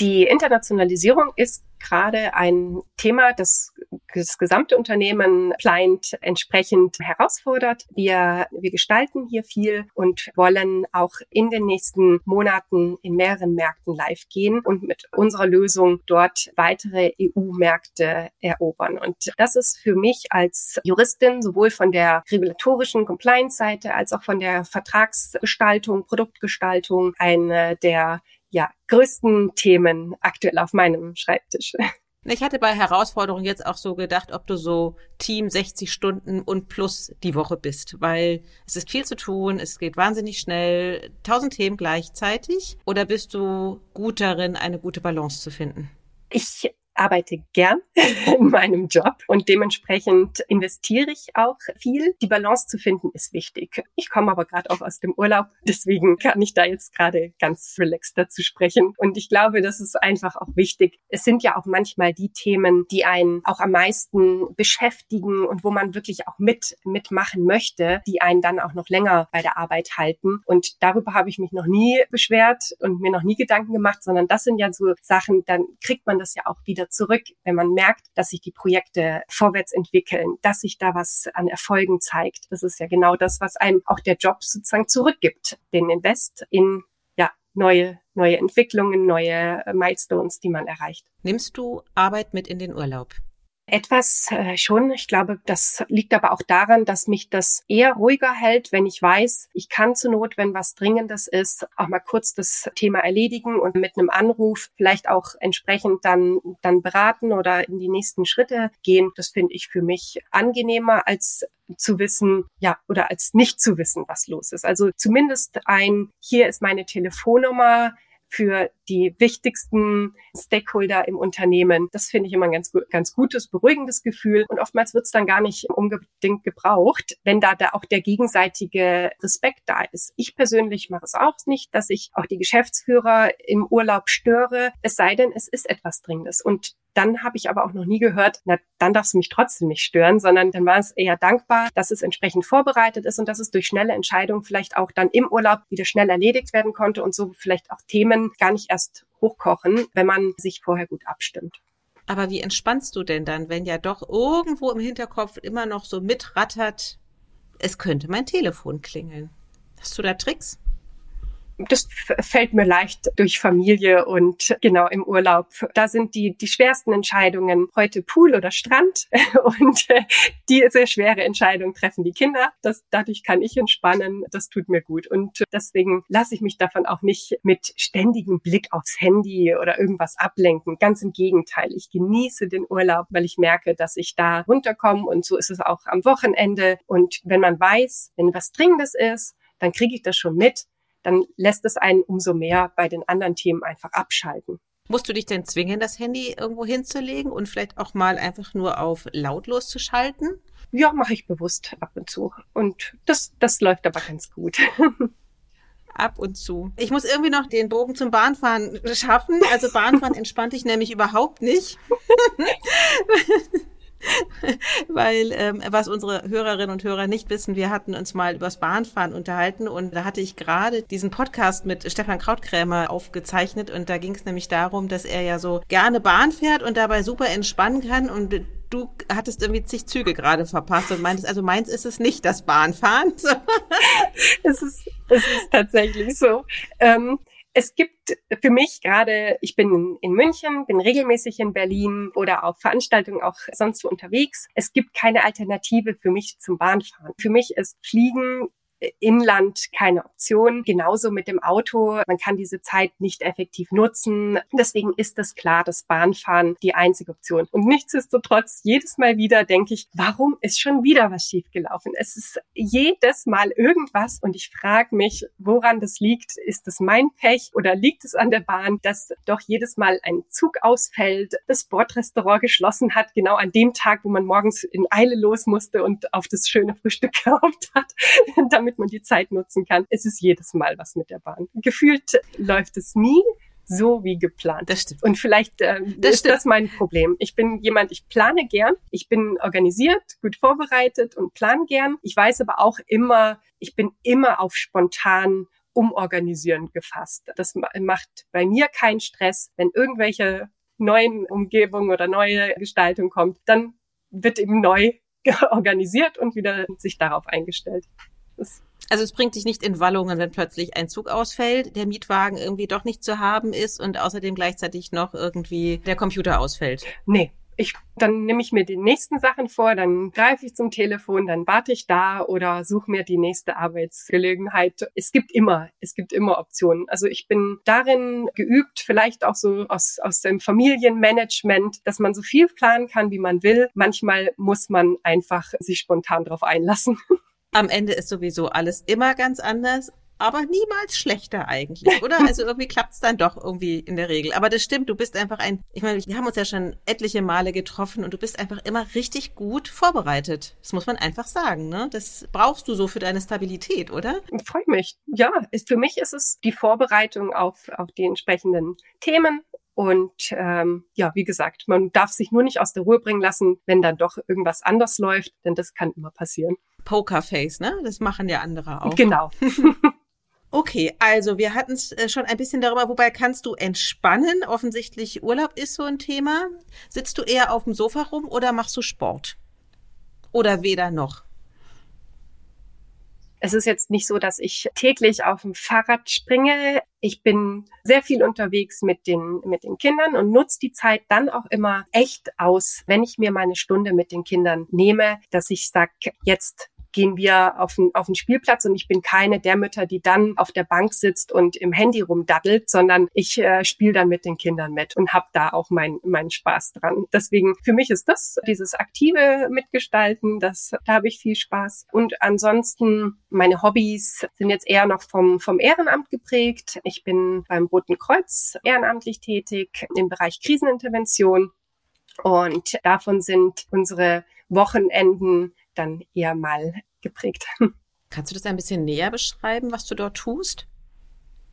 Die Internationalisierung ist gerade ein Thema, das das gesamte Unternehmen Client entsprechend herausfordert. Wir, wir gestalten hier viel und wollen auch in den nächsten Monaten in mehreren Märkten live gehen und mit unserer Lösung dort weitere EU-Märkte erobern. Und das ist für mich als Juristin sowohl von der regulatorischen Compliance-Seite als auch von der Vertragsgestaltung, Produktgestaltung eine der ja, größten Themen aktuell auf meinem Schreibtisch. Ich hatte bei Herausforderungen jetzt auch so gedacht, ob du so Team 60 Stunden und plus die Woche bist, weil es ist viel zu tun, es geht wahnsinnig schnell, tausend Themen gleichzeitig. Oder bist du gut darin, eine gute Balance zu finden? Ich arbeite gern in meinem Job und dementsprechend investiere ich auch viel. Die Balance zu finden ist wichtig. Ich komme aber gerade auch aus dem Urlaub, deswegen kann ich da jetzt gerade ganz relaxed dazu sprechen. Und ich glaube, das ist einfach auch wichtig. Es sind ja auch manchmal die Themen, die einen auch am meisten beschäftigen und wo man wirklich auch mit mitmachen möchte, die einen dann auch noch länger bei der Arbeit halten. Und darüber habe ich mich noch nie beschwert und mir noch nie Gedanken gemacht, sondern das sind ja so Sachen, dann kriegt man das ja auch wieder zurück, wenn man merkt, dass sich die Projekte vorwärts entwickeln, dass sich da was an Erfolgen zeigt. Das ist ja genau das, was einem auch der Job sozusagen zurückgibt, den Invest in ja, neue, neue Entwicklungen, neue Milestones, die man erreicht. Nimmst du Arbeit mit in den Urlaub? Etwas äh, schon. Ich glaube, das liegt aber auch daran, dass mich das eher ruhiger hält, wenn ich weiß, ich kann zur Not, wenn was Dringendes ist, auch mal kurz das Thema erledigen und mit einem Anruf vielleicht auch entsprechend dann, dann beraten oder in die nächsten Schritte gehen. Das finde ich für mich angenehmer als zu wissen, ja, oder als nicht zu wissen, was los ist. Also zumindest ein, hier ist meine Telefonnummer, für die wichtigsten Stakeholder im Unternehmen. Das finde ich immer ein ganz, ganz gutes, beruhigendes Gefühl. Und oftmals wird es dann gar nicht unbedingt gebraucht, wenn da, da auch der gegenseitige Respekt da ist. Ich persönlich mache es auch nicht, dass ich auch die Geschäftsführer im Urlaub störe, es sei denn, es ist etwas Dringendes. Und dann habe ich aber auch noch nie gehört, na, dann darfst du mich trotzdem nicht stören, sondern dann war es eher dankbar, dass es entsprechend vorbereitet ist und dass es durch schnelle Entscheidungen vielleicht auch dann im Urlaub wieder schnell erledigt werden konnte und so vielleicht auch Themen gar nicht erst hochkochen, wenn man sich vorher gut abstimmt. Aber wie entspannst du denn dann, wenn ja doch irgendwo im Hinterkopf immer noch so mitrattert, es könnte mein Telefon klingeln? Hast du da Tricks? Das fällt mir leicht durch Familie und genau im Urlaub. Da sind die, die schwersten Entscheidungen heute Pool oder Strand und äh, die sehr schwere Entscheidung treffen die Kinder. Das, dadurch kann ich entspannen. Das tut mir gut. Und deswegen lasse ich mich davon auch nicht mit ständigem Blick aufs Handy oder irgendwas ablenken. Ganz im Gegenteil. Ich genieße den Urlaub, weil ich merke, dass ich da runterkomme und so ist es auch am Wochenende. Und wenn man weiß, wenn was Dringendes ist, dann kriege ich das schon mit dann lässt es einen umso mehr bei den anderen Themen einfach abschalten. Musst du dich denn zwingen, das Handy irgendwo hinzulegen und vielleicht auch mal einfach nur auf lautlos zu schalten? Ja, mache ich bewusst ab und zu. Und das, das läuft aber ganz gut. ab und zu. Ich muss irgendwie noch den Bogen zum Bahnfahren schaffen. Also Bahnfahren entspannt dich nämlich überhaupt nicht. Weil ähm, was unsere Hörerinnen und Hörer nicht wissen, wir hatten uns mal übers Bahnfahren unterhalten und da hatte ich gerade diesen Podcast mit Stefan Krautkrämer aufgezeichnet und da ging es nämlich darum, dass er ja so gerne Bahn fährt und dabei super entspannen kann und du hattest irgendwie zig Züge gerade verpasst und meintest, also meins ist es nicht das Bahnfahren. Es, ist, es ist tatsächlich so. Ähm, es gibt für mich gerade, ich bin in München, bin regelmäßig in Berlin oder auf Veranstaltungen auch sonst wo unterwegs. Es gibt keine Alternative für mich zum Bahnfahren. Für mich ist Fliegen Inland keine Option. Genauso mit dem Auto. Man kann diese Zeit nicht effektiv nutzen. Deswegen ist es klar, dass Bahnfahren die einzige Option. Und nichtsdestotrotz, jedes Mal wieder denke ich, warum ist schon wieder was schiefgelaufen? Es ist jedes Mal irgendwas und ich frage mich, woran das liegt. Ist es mein Pech oder liegt es an der Bahn, dass doch jedes Mal ein Zug ausfällt, das Bordrestaurant geschlossen hat, genau an dem Tag, wo man morgens in Eile los musste und auf das schöne Frühstück gehofft hat, damit damit man die Zeit nutzen kann. Es ist jedes Mal was mit der Bahn. Gefühlt läuft es nie so wie geplant. Das stimmt. Und vielleicht äh, das ist stimmt. das mein Problem. Ich bin jemand, ich plane gern, ich bin organisiert, gut vorbereitet und plan gern. Ich weiß aber auch immer, ich bin immer auf spontan umorganisieren gefasst. Das macht bei mir keinen Stress. Wenn irgendwelche neuen Umgebungen oder neue Gestaltung kommt, dann wird eben neu organisiert und wieder sich darauf eingestellt. Das also es bringt dich nicht in Wallungen, wenn plötzlich ein Zug ausfällt, der Mietwagen irgendwie doch nicht zu haben ist und außerdem gleichzeitig noch irgendwie der Computer ausfällt. Nee, ich, dann nehme ich mir die nächsten Sachen vor, dann greife ich zum Telefon, dann warte ich da oder suche mir die nächste Arbeitsgelegenheit. Es gibt immer, es gibt immer Optionen. Also ich bin darin geübt, vielleicht auch so aus, aus dem Familienmanagement, dass man so viel planen kann, wie man will. Manchmal muss man einfach sich spontan darauf einlassen. Am Ende ist sowieso alles immer ganz anders aber niemals schlechter eigentlich, oder? Also irgendwie klappt es dann doch irgendwie in der Regel. Aber das stimmt, du bist einfach ein, ich meine, wir haben uns ja schon etliche Male getroffen und du bist einfach immer richtig gut vorbereitet. Das muss man einfach sagen, ne? Das brauchst du so für deine Stabilität, oder? Freue mich. Ja, ist, für mich ist es die Vorbereitung auf, auf die entsprechenden Themen, und ähm, ja, wie gesagt, man darf sich nur nicht aus der Ruhe bringen lassen, wenn dann doch irgendwas anders läuft, denn das kann immer passieren. Pokerface, ne? Das machen ja andere auch. Genau. Okay, also wir hatten es äh, schon ein bisschen darüber, wobei kannst du entspannen? Offensichtlich Urlaub ist so ein Thema. Sitzt du eher auf dem Sofa rum oder machst du Sport? Oder weder noch? Es ist jetzt nicht so, dass ich täglich auf dem Fahrrad springe. Ich bin sehr viel unterwegs mit den, mit den Kindern und nutze die Zeit dann auch immer echt aus, wenn ich mir meine Stunde mit den Kindern nehme, dass ich sage, jetzt gehen wir auf den, auf den Spielplatz und ich bin keine der Mütter, die dann auf der Bank sitzt und im Handy rumdaddelt, sondern ich äh, spiele dann mit den Kindern mit und habe da auch meinen mein Spaß dran. Deswegen für mich ist das dieses aktive Mitgestalten, das da habe ich viel Spaß. Und ansonsten meine Hobbys sind jetzt eher noch vom vom Ehrenamt geprägt. Ich bin beim Roten Kreuz ehrenamtlich tätig im Bereich Krisenintervention und davon sind unsere Wochenenden dann eher mal geprägt. Kannst du das ein bisschen näher beschreiben, was du dort tust?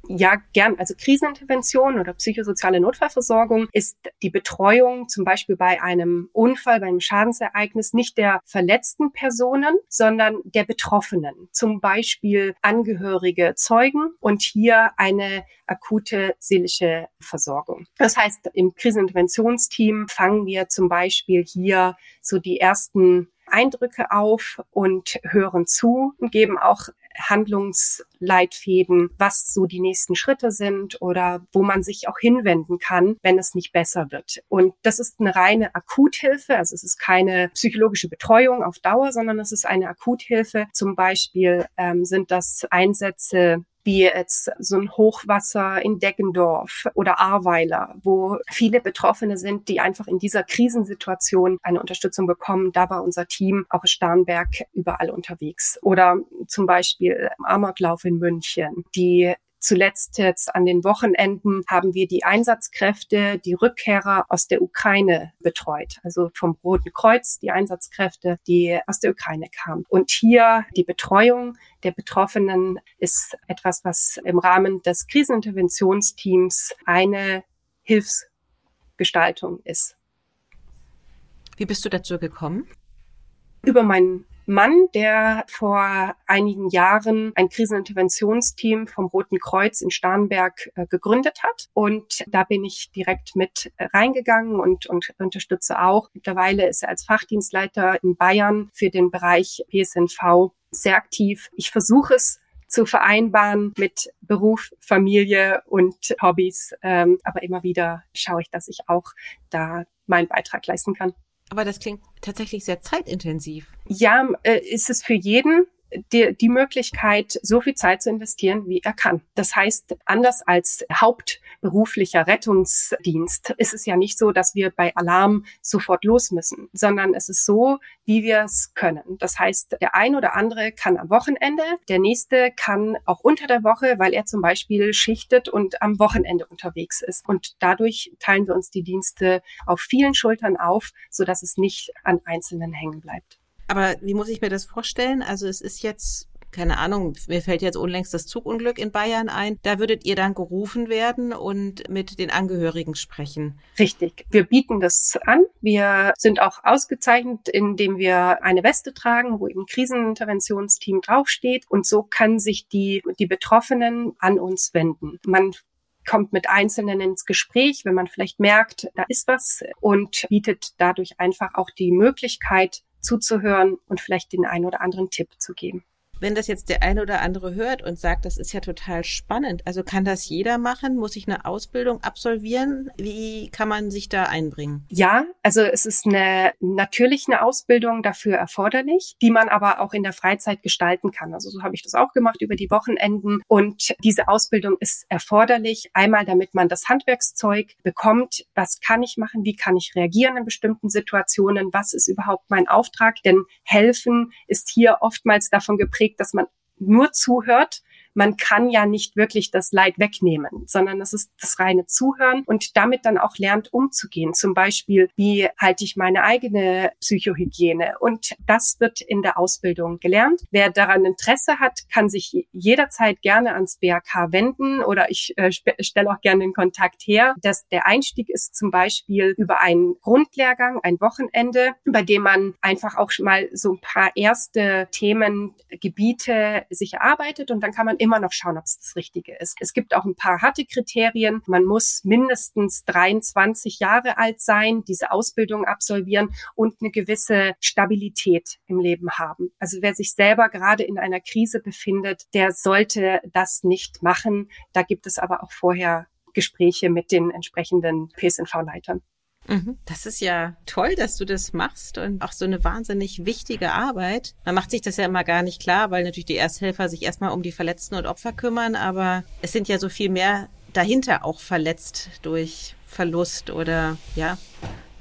Ja, gern. Also Krisenintervention oder psychosoziale Notfallversorgung ist die Betreuung zum Beispiel bei einem Unfall, bei einem Schadensereignis nicht der verletzten Personen, sondern der Betroffenen. Zum Beispiel Angehörige, Zeugen und hier eine akute seelische Versorgung. Das heißt, im Kriseninterventionsteam fangen wir zum Beispiel hier so die ersten Eindrücke auf und hören zu und geben auch Handlungsleitfäden, was so die nächsten Schritte sind oder wo man sich auch hinwenden kann, wenn es nicht besser wird. Und das ist eine reine Akuthilfe, also es ist keine psychologische Betreuung auf Dauer, sondern es ist eine Akuthilfe. Zum Beispiel ähm, sind das Einsätze wie jetzt so ein Hochwasser in Deggendorf oder Ahrweiler, wo viele Betroffene sind, die einfach in dieser Krisensituation eine Unterstützung bekommen. Da war unser Team auch Starnberg überall unterwegs. Oder zum Beispiel Amoklauf in München, die Zuletzt jetzt an den Wochenenden haben wir die Einsatzkräfte, die Rückkehrer aus der Ukraine betreut. Also vom Roten Kreuz, die Einsatzkräfte, die aus der Ukraine kamen. Und hier die Betreuung der Betroffenen ist etwas, was im Rahmen des Kriseninterventionsteams eine Hilfsgestaltung ist. Wie bist du dazu gekommen? Über meinen Mann, der vor einigen Jahren ein Kriseninterventionsteam vom Roten Kreuz in Starnberg äh, gegründet hat. Und da bin ich direkt mit reingegangen und, und unterstütze auch. Mittlerweile ist er als Fachdienstleiter in Bayern für den Bereich PSNV sehr aktiv. Ich versuche es zu vereinbaren mit Beruf, Familie und Hobbys. Ähm, aber immer wieder schaue ich, dass ich auch da meinen Beitrag leisten kann. Aber das klingt tatsächlich sehr zeitintensiv. Ja, äh, ist es für jeden die, die Möglichkeit, so viel Zeit zu investieren, wie er kann. Das heißt, anders als hauptberuflicher Rettungsdienst ist es ja nicht so, dass wir bei Alarm sofort los müssen, sondern es ist so, wie wir es können. Das heißt, der ein oder andere kann am Wochenende, der nächste kann auch unter der Woche, weil er zum Beispiel schichtet und am Wochenende unterwegs ist. Und dadurch teilen wir uns die Dienste auf vielen Schultern auf, so dass es nicht an Einzelnen hängen bleibt. Aber wie muss ich mir das vorstellen? Also es ist jetzt keine Ahnung, mir fällt jetzt unlängst das Zugunglück in Bayern ein. Da würdet ihr dann gerufen werden und mit den Angehörigen sprechen. Richtig. Wir bieten das an. Wir sind auch ausgezeichnet, indem wir eine Weste tragen, wo eben Kriseninterventionsteam draufsteht. Und so können sich die, die Betroffenen an uns wenden. Man kommt mit Einzelnen ins Gespräch, wenn man vielleicht merkt, da ist was und bietet dadurch einfach auch die Möglichkeit, zuzuhören und vielleicht den einen oder anderen Tipp zu geben. Wenn das jetzt der eine oder andere hört und sagt, das ist ja total spannend, also kann das jeder machen? Muss ich eine Ausbildung absolvieren? Wie kann man sich da einbringen? Ja, also es ist eine natürlich eine Ausbildung dafür erforderlich, die man aber auch in der Freizeit gestalten kann. Also so habe ich das auch gemacht über die Wochenenden und diese Ausbildung ist erforderlich, einmal damit man das Handwerkszeug bekommt, was kann ich machen, wie kann ich reagieren in bestimmten Situationen, was ist überhaupt mein Auftrag, denn helfen ist hier oftmals davon geprägt, dass man nur zuhört man kann ja nicht wirklich das Leid wegnehmen, sondern es ist das reine Zuhören und damit dann auch lernt umzugehen. Zum Beispiel, wie halte ich meine eigene Psychohygiene? Und das wird in der Ausbildung gelernt. Wer daran Interesse hat, kann sich jederzeit gerne ans BRK wenden oder ich äh, stelle auch gerne den Kontakt her. Das, der Einstieg ist zum Beispiel über einen Grundlehrgang, ein Wochenende, bei dem man einfach auch mal so ein paar erste Themengebiete sich erarbeitet und dann kann man immer noch schauen, ob es das Richtige ist. Es gibt auch ein paar harte Kriterien. Man muss mindestens 23 Jahre alt sein, diese Ausbildung absolvieren und eine gewisse Stabilität im Leben haben. Also wer sich selber gerade in einer Krise befindet, der sollte das nicht machen. Da gibt es aber auch vorher Gespräche mit den entsprechenden PSNV-Leitern. Mhm. Das ist ja toll, dass du das machst und auch so eine wahnsinnig wichtige Arbeit. Man macht sich das ja immer gar nicht klar, weil natürlich die Ersthelfer sich erstmal um die Verletzten und Opfer kümmern, aber es sind ja so viel mehr dahinter auch verletzt durch Verlust oder ja,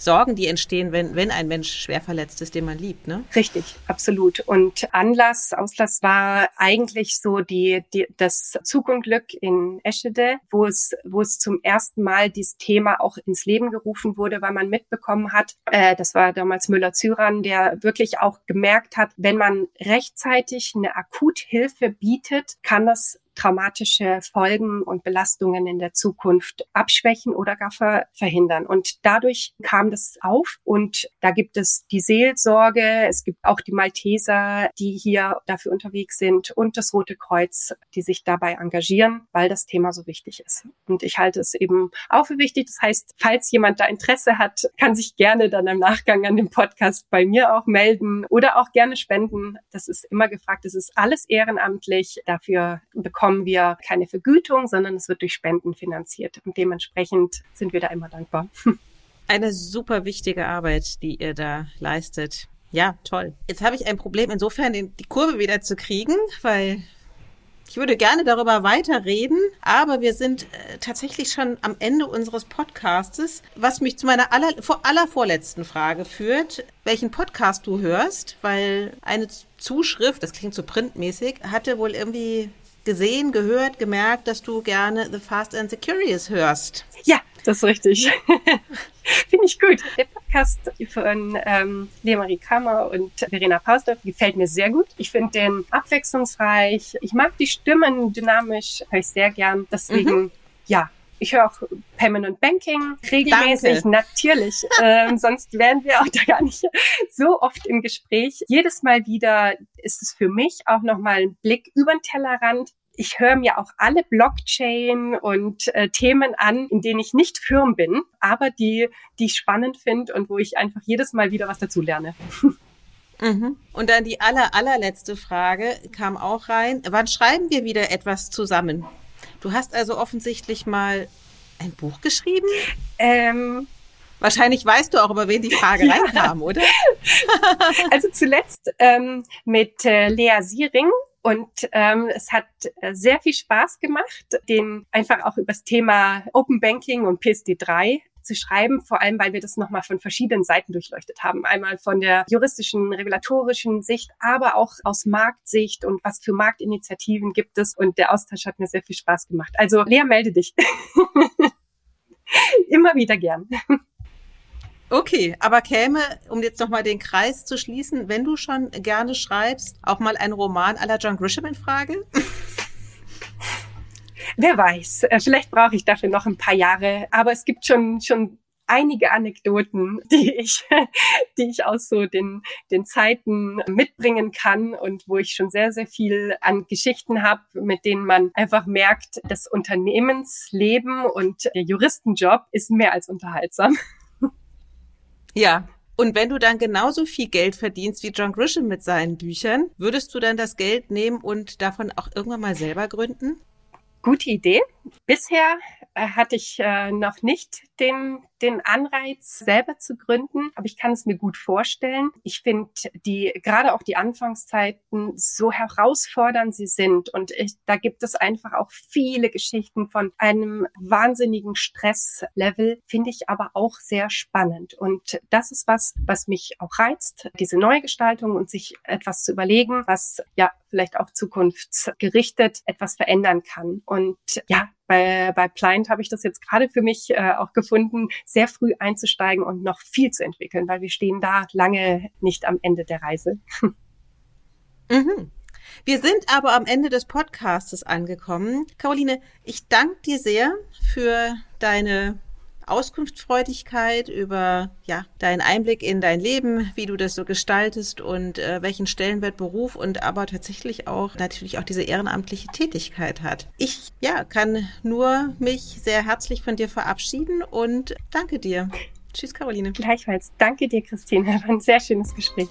Sorgen, die entstehen, wenn, wenn ein Mensch schwer verletzt ist, den man liebt, ne? Richtig, absolut. Und Anlass, Auslass war eigentlich so die, die das Zugunglück in Eschede, wo es, wo es zum ersten Mal dieses Thema auch ins Leben gerufen wurde, weil man mitbekommen hat, äh, das war damals Müller-Zyran, der wirklich auch gemerkt hat, wenn man rechtzeitig eine Akuthilfe bietet, kann das traumatische Folgen und Belastungen in der Zukunft abschwächen oder gar ver verhindern. Und dadurch kam das auf und da gibt es die Seelsorge, es gibt auch die Malteser, die hier dafür unterwegs sind und das Rote Kreuz, die sich dabei engagieren, weil das Thema so wichtig ist. Und ich halte es eben auch für wichtig. Das heißt, falls jemand da Interesse hat, kann sich gerne dann im Nachgang an dem Podcast bei mir auch melden oder auch gerne spenden. Das ist immer gefragt. Es ist alles ehrenamtlich. Dafür bekommt bekommen wir keine Vergütung, sondern es wird durch Spenden finanziert. Und dementsprechend sind wir da immer dankbar. Eine super wichtige Arbeit, die ihr da leistet. Ja, toll. Jetzt habe ich ein Problem, insofern die Kurve wieder zu kriegen, weil ich würde gerne darüber weiterreden, aber wir sind äh, tatsächlich schon am Ende unseres Podcastes, was mich zu meiner aller, vor, aller vorletzten Frage führt, welchen Podcast du hörst, weil eine Zuschrift, das klingt so printmäßig, hatte wohl irgendwie gesehen, gehört, gemerkt, dass du gerne The Fast and the Curious hörst. Ja, das ist richtig. Finde ich gut. Der Podcast von ähm, Lea-Marie Kammer und Verena Pausdorf gefällt mir sehr gut. Ich finde den abwechslungsreich. Ich mag die Stimmen dynamisch, höre ich sehr gern. Deswegen, mhm. ja, ich höre auch Payment Banking regelmäßig, Danke. natürlich. ähm, sonst wären wir auch da gar nicht so oft im Gespräch. Jedes Mal wieder ist es für mich auch nochmal ein Blick über den Tellerrand. Ich höre mir auch alle Blockchain und äh, Themen an, in denen ich nicht firm bin, aber die, die ich spannend finde und wo ich einfach jedes Mal wieder was dazu lerne. Mhm. Und dann die aller, allerletzte Frage kam auch rein. Wann schreiben wir wieder etwas zusammen? Du hast also offensichtlich mal ein Buch geschrieben? Ähm, Wahrscheinlich weißt du auch, über wen die Frage ja. reinkam, oder? also zuletzt ähm, mit äh, Lea Siering. Und ähm, es hat äh, sehr viel Spaß gemacht, den einfach auch über das Thema Open Banking und PSD3 zu schreiben, vor allem weil wir das nochmal von verschiedenen Seiten durchleuchtet haben. Einmal von der juristischen, regulatorischen Sicht, aber auch aus Marktsicht und was für Marktinitiativen gibt es. Und der Austausch hat mir sehr viel Spaß gemacht. Also Lea, melde dich. Immer wieder gern. Okay, aber käme, um jetzt nochmal den Kreis zu schließen, wenn du schon gerne schreibst, auch mal ein Roman aller John Grisham in Frage? Wer weiß, äh, vielleicht brauche ich dafür noch ein paar Jahre, aber es gibt schon, schon einige Anekdoten, die ich, die ich aus so den, den Zeiten mitbringen kann und wo ich schon sehr, sehr viel an Geschichten habe, mit denen man einfach merkt, das Unternehmensleben und der Juristenjob ist mehr als unterhaltsam. Ja, Und wenn du dann genauso viel Geld verdienst wie John Grisham mit seinen Büchern, würdest du dann das Geld nehmen und davon auch irgendwann mal selber gründen? Gute Idee. Bisher äh, hatte ich äh, noch nicht den, den Anreiz, selber zu gründen, aber ich kann es mir gut vorstellen. Ich finde die, gerade auch die Anfangszeiten so herausfordernd sie sind und ich, da gibt es einfach auch viele Geschichten von einem wahnsinnigen Stresslevel, finde ich aber auch sehr spannend und das ist was, was mich auch reizt, diese Neugestaltung und sich etwas zu überlegen, was ja vielleicht auch zukunftsgerichtet etwas verändern kann. Und ja, bei, bei Pliant habe ich das jetzt gerade für mich äh, auch gefunden, sehr früh einzusteigen und noch viel zu entwickeln, weil wir stehen da lange nicht am Ende der Reise. Mhm. Wir sind aber am Ende des Podcastes angekommen. Caroline, ich danke dir sehr für deine Auskunftsfreudigkeit, über ja, deinen Einblick in dein Leben, wie du das so gestaltest und äh, welchen Stellenwert Beruf und aber tatsächlich auch natürlich auch diese ehrenamtliche Tätigkeit hat. Ich ja, kann nur mich sehr herzlich von dir verabschieden und danke dir. Tschüss, Caroline. Gleichfalls. Danke dir, Christine. War ein sehr schönes Gespräch.